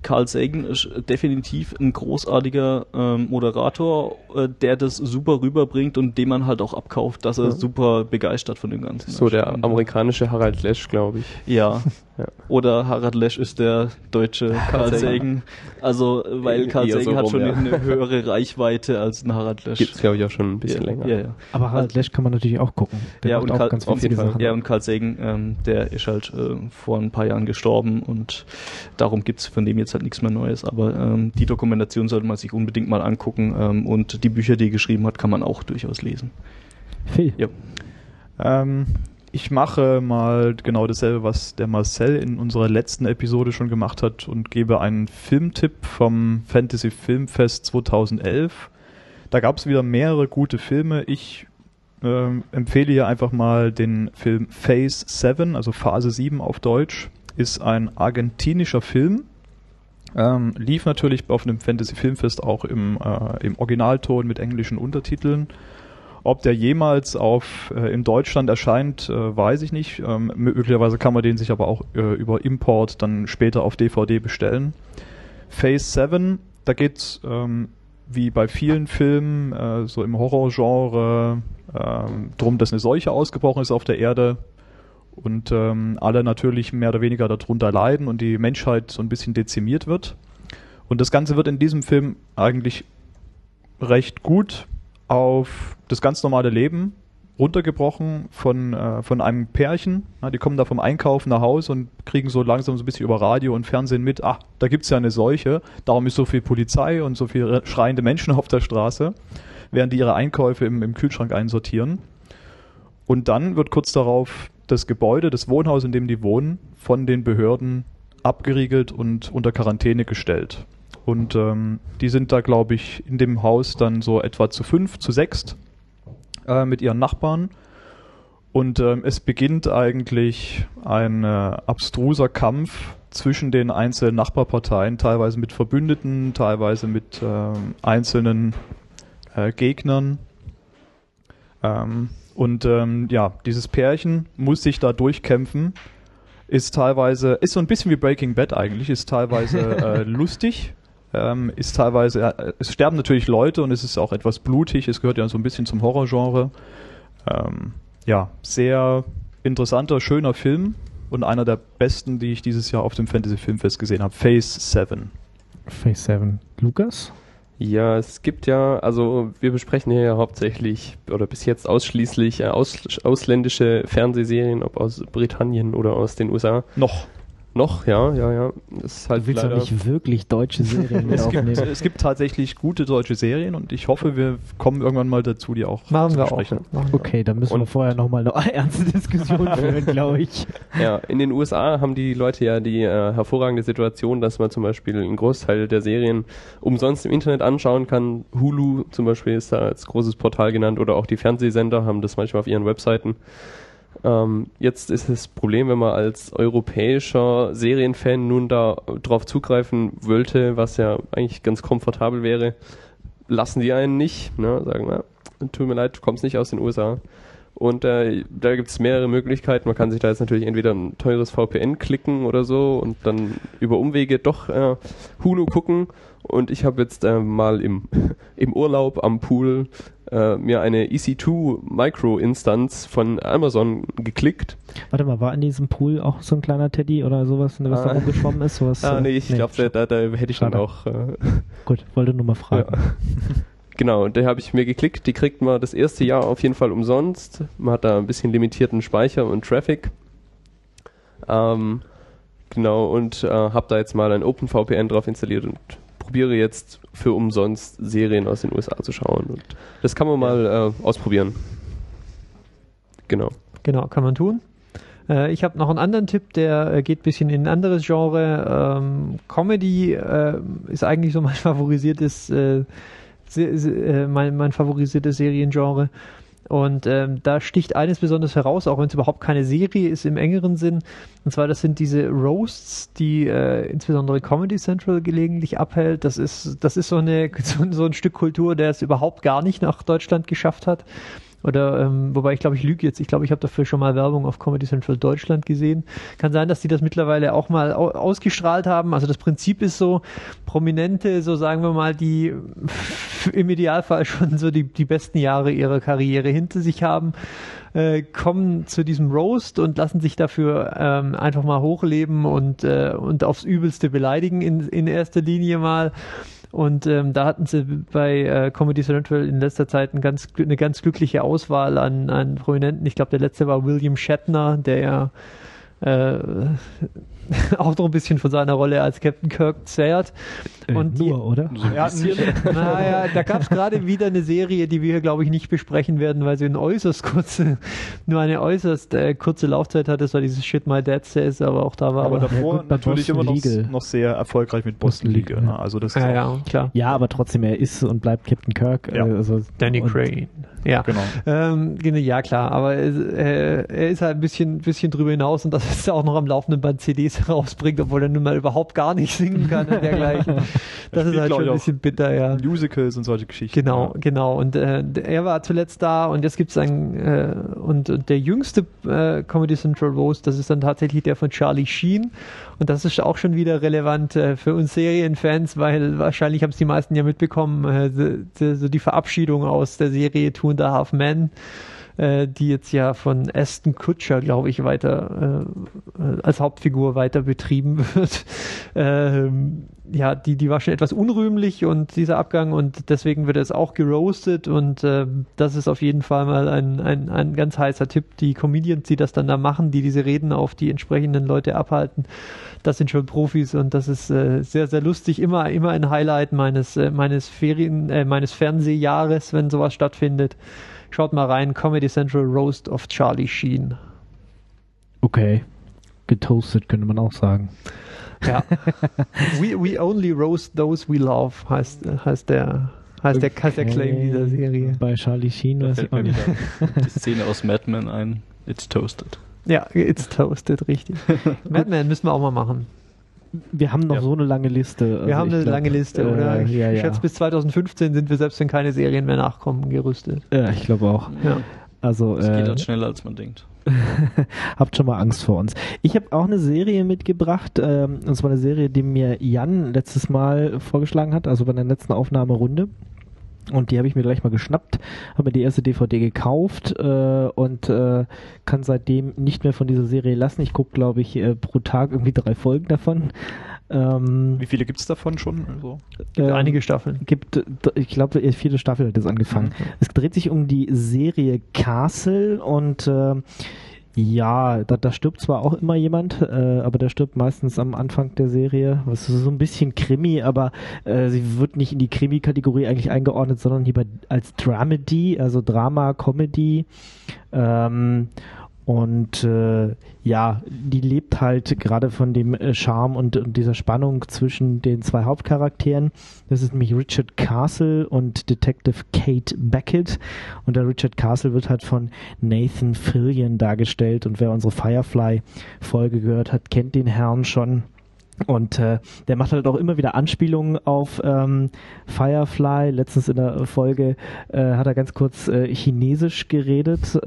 Carl Sagan ist definitiv ein großartiger ähm, Moderator, äh, der das super rüberbringt und dem man halt auch abkauft, dass er
Ja.
super begeistert von dem Ganzen
So
ist.
der
Und,
amerikanische Harald Lesch, glaube ich.
Ja.
Ja.
Oder Harald Lesch ist der deutsche Carl
Sagan.
Sagan. Also, weil
Eher
Carl
so
Sagan hat schon
ja.
eine höhere Reichweite als ein Harald Lesch.
Gibt's, glaube ich, auch schon ein bisschen
ja,
länger.
Ja, ja.
Aber Harald Lesch kann man natürlich auch gucken. Der
Ja, und
auch
Karl-
ganz
auf jeden Fall.
Sachen.
Ja, und Carl Sagan, ähm, der ist halt äh, vor ein paar Jahren gestorben und darum gibt's von dem jetzt halt nichts mehr Neues. Aber ähm, die Dokumentation sollte man sich unbedingt mal angucken ähm, und die Bücher, die er geschrieben hat, kann man auch durchaus lesen.
Phil.
Ja.
Ähm, ich mache mal genau dasselbe, was der Marcel in unserer letzten Episode schon gemacht hat und gebe einen Filmtipp vom Fantasy Filmfest 2011. Da gab es wieder mehrere gute Filme. Ich ähm, empfehle hier einfach mal den Film Phase 7, also Phase 7 auf Deutsch. Ist ein argentinischer Film. Ähm, lief natürlich auf einem Fantasy Filmfest auch im, äh, im Originalton mit englischen Untertiteln. Ob der jemals auf äh, in Deutschland erscheint, äh, weiß ich nicht. Ähm, möglicherweise kann man den sich aber auch äh, über Import dann später auf DVD bestellen. Phase 7, da geht's ähm, wie bei vielen Filmen äh, so im Horrorgenre ähm, drum, dass eine Seuche ausgebrochen ist auf der Erde und ähm, alle natürlich mehr oder weniger darunter leiden und die Menschheit so ein bisschen dezimiert wird. Und das Ganze wird in diesem Film eigentlich recht gut auf das ganz normale Leben runtergebrochen von, äh, von einem Pärchen. Ja, die kommen da vom Einkaufen nach Hause und kriegen so langsam so ein bisschen über Radio und Fernsehen mit, ach, da gibt's ja eine Seuche, darum ist so viel Polizei und so viele schreiende Menschen auf der Straße, während die ihre Einkäufe im, im Kühlschrank einsortieren. Und dann wird kurz darauf das Gebäude, das Wohnhaus, in dem die wohnen, von den Behörden abgeriegelt und unter Quarantäne gestellt. Und ähm, die sind da, glaube ich, in dem Haus dann so etwa zu fünf, zu sechst äh, mit ihren Nachbarn. Und ähm, es beginnt eigentlich ein äh, abstruser Kampf zwischen den einzelnen Nachbarparteien, teilweise mit Verbündeten, teilweise mit ähm, einzelnen äh, Gegnern. Ähm, und ähm, ja, dieses Pärchen muss sich da durchkämpfen. Ist teilweise, ist so ein bisschen wie Breaking Bad eigentlich, ist teilweise äh, lustig, ähm, ist teilweise, äh, es sterben natürlich Leute und es ist auch etwas blutig, es gehört ja so ein bisschen zum Horrorgenre. Ähm, ja, sehr interessanter, schöner Film und einer der besten, die ich dieses Jahr auf dem Fantasy Filmfest gesehen habe. Phase 7.
Phase 7. Lukas?
Ja, es gibt ja, also wir besprechen hier ja hauptsächlich oder bis jetzt ausschließlich äh, aus, ausländische Fernsehserien, ob aus Britannien oder aus den USA.
Noch.
Noch, ja, ja, ja. Das ist halt
Du willst doch
leider,
nicht wirklich deutsche Serien
Es gibt, es gibt tatsächlich gute deutsche Serien und ich hoffe, wir kommen irgendwann mal dazu, die auch
Machen
zu
wir auch.
besprechen.
Machen wir
Okay, dann müssen wir
Und-
vorher nochmal eine ernste Diskussion führen, glaube ich.
ja, in den USA haben die Leute ja die äh, hervorragende Situation, dass man zum Beispiel einen Großteil der Serien umsonst im Internet anschauen kann. Hulu zum Beispiel ist da als großes Portal genannt oder auch die Fernsehsender haben das manchmal auf ihren Webseiten. Ähm, jetzt ist das Problem, wenn man als europäischer Serienfan nun da drauf zugreifen wollte, was ja eigentlich ganz komfortabel wäre, lassen die einen nicht. Ne? Sagen, na, tut mir leid, du kommst nicht aus den USA. Und äh, da gibt es mehrere Möglichkeiten. Man kann sich da jetzt natürlich entweder ein teures VPN klicken oder so und dann über Umwege doch äh, Hulu gucken. Und ich habe jetzt äh, mal im, im Urlaub am Pool äh, mir eine EC2 Micro-Instanz von Amazon geklickt.
Warte mal, war in diesem Pool auch so ein kleiner Teddy oder sowas, was da
Ah.
rumgeschwommen ist? Sowas,
Ah, nee, ich glaube, da, da, da hätte ich dann
Schade.
auch. Äh,
Gut, wollte nur mal fragen.
Genau, und da habe ich mir geklickt. Die kriegt man das erste Jahr auf jeden Fall umsonst. Man hat da ein bisschen limitierten Speicher und Traffic. Ähm, genau, und äh, habe da jetzt mal ein OpenVPN drauf installiert und probiere jetzt für umsonst Serien aus den USA zu schauen. Und das kann man mal äh, ausprobieren. Genau.
Genau, kann man tun. Äh, ich habe noch einen anderen Tipp, der äh, geht ein bisschen in ein anderes Genre. Ähm, Comedy äh, ist eigentlich so mein favorisiertes, äh, se se äh, mein, mein favorisiertes Seriengenre. Und ähm, da sticht eines besonders heraus, auch wenn es überhaupt keine Serie ist im engeren Sinn. Und zwar, das sind diese Roasts, die äh, insbesondere Comedy Central gelegentlich abhält. Das ist, das ist so, eine, so, so ein Stück Kultur, der es überhaupt gar nicht nach Deutschland geschafft hat. Oder, ähm, wobei ich glaube, ich lüge jetzt. Ich glaube, ich habe dafür schon mal Werbung auf Comedy Central Deutschland gesehen. Kann sein, dass die das mittlerweile auch mal au ausgestrahlt haben. Also das Prinzip ist so, Prominente, so sagen wir mal, die im Idealfall schon so die, die besten Jahre ihrer Karriere hinter sich haben, äh, kommen zu diesem Roast und lassen sich dafür ähm, einfach mal hochleben und, äh, und aufs Übelste beleidigen in, in erster Linie mal. Und ähm, da hatten sie bei äh, Comedy Central in letzter Zeit ein ganz, eine ganz glückliche Auswahl an, an Prominenten. Ich glaube, der letzte war William Shatner, der ja äh, auch noch ein bisschen von seiner Rolle als Captain Kirk zehrt.
Äh,
Und die-
nur, oder?
Ja,
Naja, da gab es gerade wieder eine Serie, die wir hier, glaube ich, nicht besprechen werden, weil sie eine äußerst kurze, nur eine äußerst äh, kurze Laufzeit hat. Das war dieses Shit My Dad Says, aber auch da war
aber
aber,
davor
gut, bei
natürlich
Boston
immer noch, noch sehr erfolgreich mit Boston. Legal, Ne? Also das ist
ja, ja, klar.
Ja, aber trotzdem, er ist und bleibt Captain Kirk.
Ja.
Äh, also,
Danny Crane. Ja.
genau.
Ähm, ja klar, aber äh, er ist halt ein bisschen, bisschen drüber hinaus und dass er auch noch am laufenden Band CDs herausbringt, obwohl er nun mal überhaupt gar nicht singen kann und dergleichen. Das ist halt schon ein bisschen bitter, ja.
Musicals und solche Geschichten.
Genau,
Ja.
genau. Und äh, er war zuletzt da und jetzt gibt's einen äh, und, und der jüngste äh, Comedy Central Roast, das ist dann tatsächlich der von Charlie Sheen und das ist auch schon wieder relevant äh, für uns Serienfans, weil wahrscheinlich haben es die meisten ja mitbekommen, äh, so, so so die Verabschiedung aus der Serie Two and a Half Men äh, die jetzt ja von Aston Kutcher, glaube ich, weiter äh, als Hauptfigur weiter betrieben wird. ähm, ja, die, die war schon etwas unrühmlich und dieser Abgang und deswegen wird es auch geroastet und äh, das ist auf jeden Fall mal ein, ein, ein ganz heißer Tipp. Die Comedians, die das dann da machen, die diese Reden auf die entsprechenden Leute abhalten, das sind schon Profis und das ist äh, sehr, sehr lustig. Immer, immer ein Highlight meines, äh, meines Ferien, äh, meines Fernsehjahres, wenn sowas stattfindet. Schaut mal rein, Comedy Central Roast of Charlie Sheen.
Okay. Getoastet könnte man auch sagen.
Ja. we, we only roast those we love, heißt, heißt der, heißt der, heißt der Claim dieser Serie.
Bei Charlie Sheen
Da
weiß ich nicht.
die Szene aus Mad Men ein. It's toasted.
Ja, it's toasted, richtig. Madman müssen wir auch mal machen.
Wir haben noch
Ja.
so eine lange Liste.
Wir
Also
haben
ich
eine
glaub,
lange Liste,
äh,
oder? Ich
ja, ja.
schätze, bis 2015 sind wir selbst, wenn keine Serien mehr nachkommen, gerüstet.
Ja, ich glaube auch.
Ja.
Also,
Es geht
äh,
halt schneller, als man denkt.
habt schon mal Angst vor uns. Ich habe auch eine Serie mitgebracht, ähm, und zwar eine Serie, die mir Jan letztes Mal vorgeschlagen hat, also bei der letzten Aufnahmerunde. Und die habe ich mir gleich mal geschnappt, habe mir die erste DVD gekauft äh, und äh, kann seitdem nicht mehr von dieser Serie lassen. Ich gucke, glaube ich, äh, pro Tag irgendwie drei Folgen davon. Ähm,
Wie viele gibt es davon schon? Also,
Gibt
ähm,
einige Staffeln.
gibt, äh, ich glaube, die vierte Staffel hat jetzt angefangen.
Mhm.
Es dreht sich um die Serie Castle und äh, ja, da, da stirbt zwar auch immer jemand, äh, aber der stirbt meistens am Anfang der Serie. Das ist so ein bisschen Krimi, aber äh, sie wird nicht in die Krimi-Kategorie eigentlich eingeordnet, sondern hier bei, als Dramedy, also Drama, Comedy. Ähm, und äh, ja, die lebt halt gerade von dem äh, Charme und, und dieser Spannung zwischen den zwei Hauptcharakteren. Das ist nämlich Richard Castle und Detective Kate Beckett. Und der Richard Castle wird halt von Nathan Fillion dargestellt. Und wer unsere Firefly-Folge gehört hat, kennt den Herrn schon. Und äh, der macht halt auch immer wieder Anspielungen auf ähm, Firefly. Letztens in der Folge äh, hat er ganz kurz äh, Chinesisch geredet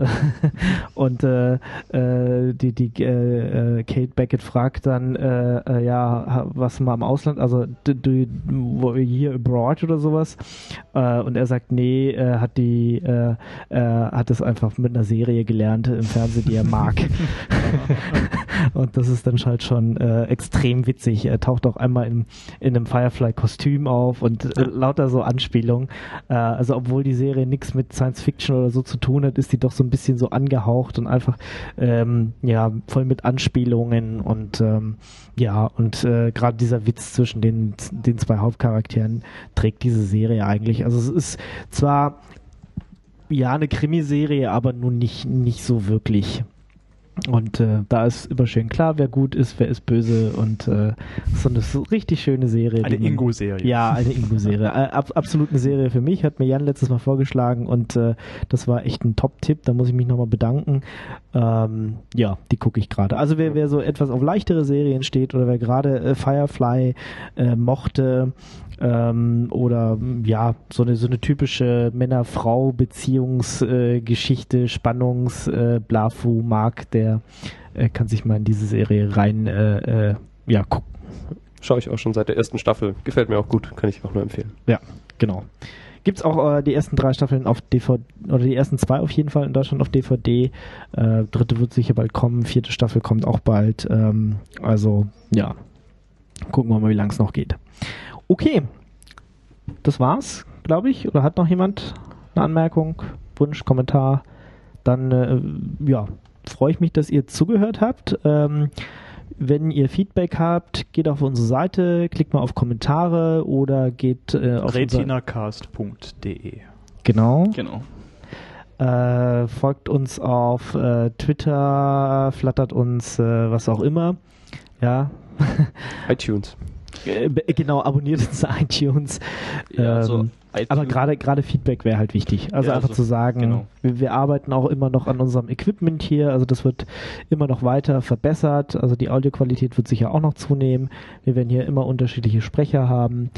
und äh, äh, die, die äh, äh, Kate Beckett fragt dann, äh, äh, ja, was mal im Ausland, also do, do, hier abroad oder sowas. Äh, und er sagt, nee, äh, hat die, äh, äh, hat es einfach mit einer Serie gelernt im Fernsehen, die er mag. Und das ist dann halt schon äh, extrem witzig. Er taucht auch einmal in, in einem Firefly-Kostüm auf und äh, lauter so Anspielungen. Äh, also obwohl die Serie nichts mit Science Fiction oder so zu tun hat, ist die doch so ein bisschen so angehaucht und einfach ähm, ja voll mit Anspielungen und ähm, ja und äh, gerade dieser Witz zwischen den den zwei Hauptcharakteren trägt diese Serie eigentlich. Also es ist zwar ja eine Krimiserie, aber nun nicht nicht so wirklich. Und äh, da ist immer schön klar, wer gut ist, wer ist böse und äh, so eine so richtig schöne Serie.
eine Ingo-Serie.
Ja, eine Ingo-Serie. Äh, ab, absolut eine Serie für mich, hat mir Jan letztes Mal vorgeschlagen und äh, das war echt ein Top-Tipp, da muss ich mich nochmal bedanken. Ähm, ja, die gucke ich gerade. Also wer, wer so etwas auf leichtere Serien steht oder wer gerade äh, Firefly äh, mochte, ähm, oder ja, so eine, so eine typische Männer-Frau-Beziehungsgeschichte, äh, Spannungs, äh, Blafu mag, der äh, kann sich mal in diese Serie rein äh, äh, ja, gucken.
Schaue ich auch schon seit der ersten Staffel. Gefällt mir auch gut, kann ich auch nur empfehlen.
Ja, genau. Gibt's auch äh, die ersten drei Staffeln auf DVD, oder die ersten zwei auf jeden Fall in Deutschland auf DVD. Äh, dritte wird sicher bald kommen, vierte Staffel kommt auch bald. Ähm, also, ja. Gucken wir mal, wie lang es noch geht. Okay. Das war's, glaube ich. Oder hat noch jemand eine Anmerkung, Wunsch, Kommentar? Dann, äh, ja, freue ich mich, dass ihr zugehört habt. Ähm, wenn ihr Feedback habt, geht auf unsere Seite, klickt mal auf Kommentare oder geht äh, auf
retinacast.de.
genau,
Genau.
äh, folgt uns auf äh, Twitter, flattert uns, äh, was auch immer. Ja,
iTunes.
äh, genau, abonniert uns iTunes.
Ja, also
Ähm,
iTunes-
Aber gerade gerade Feedback wäre halt wichtig. Also
Ja,
einfach
also,
zu sagen,
genau.
wir, wir arbeiten auch immer noch an unserem Equipment hier. Also das wird immer noch weiter verbessert. Also die Audioqualität wird sicher auch noch zunehmen. Wir werden hier immer unterschiedliche Sprecher haben.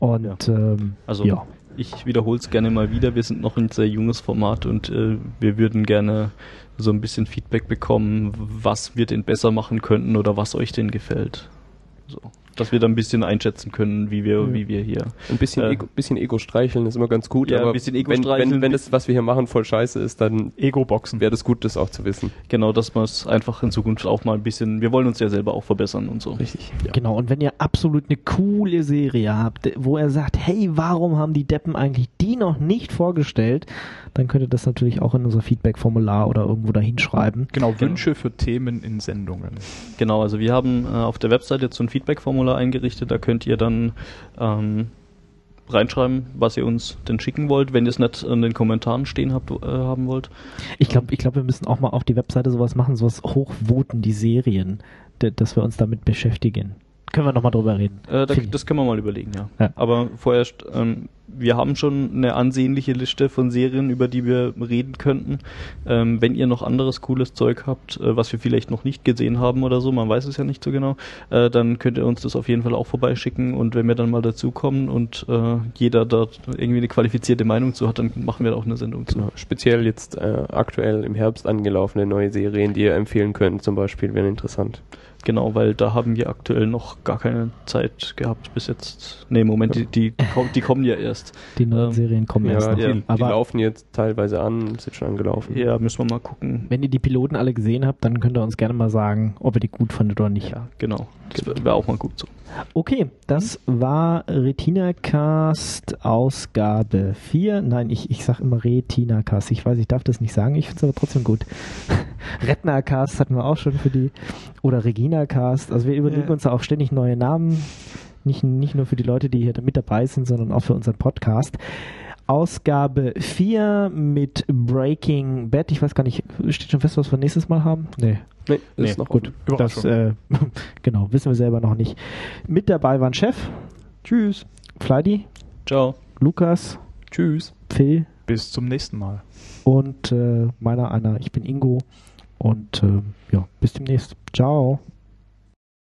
Und ähm,
Also
ja.
ich wiederhole es gerne mal wieder. Wir sind noch ein sehr junges Format und äh, wir würden gerne so ein bisschen Feedback bekommen, was wir denn besser machen könnten oder was euch denn gefällt. So. Dass wir dann ein bisschen einschätzen können, wie wir,
Ja.
wie wir hier.
Ein bisschen,
Äh,
Ego, bisschen Ego streicheln ist immer ganz gut,
Ja, ein
aber
bisschen Ego
wenn,
streicheln,
wenn, wenn das, was wir hier machen, voll scheiße ist, dann
Ego-Boxen.
wäre das gut, das auch zu wissen.
Genau, dass man es einfach in Zukunft auch mal ein bisschen. Wir wollen uns ja selber auch verbessern und so.
Richtig.
Genau, und wenn ihr absolut eine coole Serie habt, wo er sagt, hey, warum haben die Deppen eigentlich die noch nicht vorgestellt, dann könnt ihr das natürlich auch in unser Feedback-Formular oder irgendwo da hinschreiben.
Genau, Wünsche für Themen in Sendungen.
Genau, also wir haben äh, auf der Website jetzt so ein Feedback-Formular eingerichtet, da könnt ihr dann ähm, reinschreiben, was ihr uns denn schicken wollt, wenn ihr es nicht in den Kommentaren stehen habt, äh, haben wollt.
Ich glaube, ich glaub, wir müssen auch mal auf die Webseite sowas machen, sowas hochvoten, die Serien, dass wir uns damit beschäftigen. Können wir nochmal drüber reden.
Äh, da, das können wir mal überlegen, ja.
Ja.
Aber vorerst, ähm, wir haben schon eine ansehnliche Liste von Serien, über die wir reden könnten. Ähm, wenn ihr noch anderes cooles Zeug habt, äh, was wir vielleicht noch nicht gesehen haben oder so, man weiß es ja nicht so genau, äh, dann könnt ihr uns das auf jeden Fall auch vorbeischicken und wenn wir dann mal dazukommen und äh, jeder da irgendwie eine qualifizierte Meinung zu hat, dann machen wir da auch eine Sendung zu.
Genau. Speziell jetzt äh, aktuell im Herbst angelaufene neue Serien, die ihr empfehlen könnt, zum Beispiel, wären interessant.
Genau, weil da haben wir aktuell noch gar keine Zeit gehabt bis jetzt. Nee, Moment, die, die, die, kommen- die kommen ja erst.
Die neuen
Ähm,
Serien kommen erst
Ja,
noch.
die, die
Aber
laufen jetzt teilweise an, sind schon angelaufen.
Ja, müssen wir mal gucken.
wenn ihr die Piloten alle gesehen habt, dann könnt ihr uns gerne mal sagen, ob ihr die gut fandet oder nicht.
Ja, genau. Das wäre auch mal gut so.
Okay, das war RetinaCast Ausgabe 4. Nein, ich, ich sag immer RetinaCast. Ich weiß, ich darf das nicht sagen, ich finde es aber trotzdem gut. RetnaCast hatten wir auch schon für die. Oder ReginaCast. Also wir überlegen
Ja.
uns da auch ständig neue Namen. Nicht, nicht nur für die Leute, die hier mit dabei sind, sondern auch für unseren Podcast. Ausgabe 4 mit Breaking Bad. Ich weiß gar nicht, steht schon fest, was wir nächstes Mal haben? Nee.
Nee,
Nee,
ist noch
Gut,
offen.
das äh, genau, wissen wir selber noch nicht. Mit dabei waren Chef,
Tschüss.
Fleidy,
Ciao.
Lukas,
Tschüss.
Phil
Bis zum nächsten Mal.
und äh, meiner einer. Ich bin Ingo und äh, ja, bis demnächst. Ciao.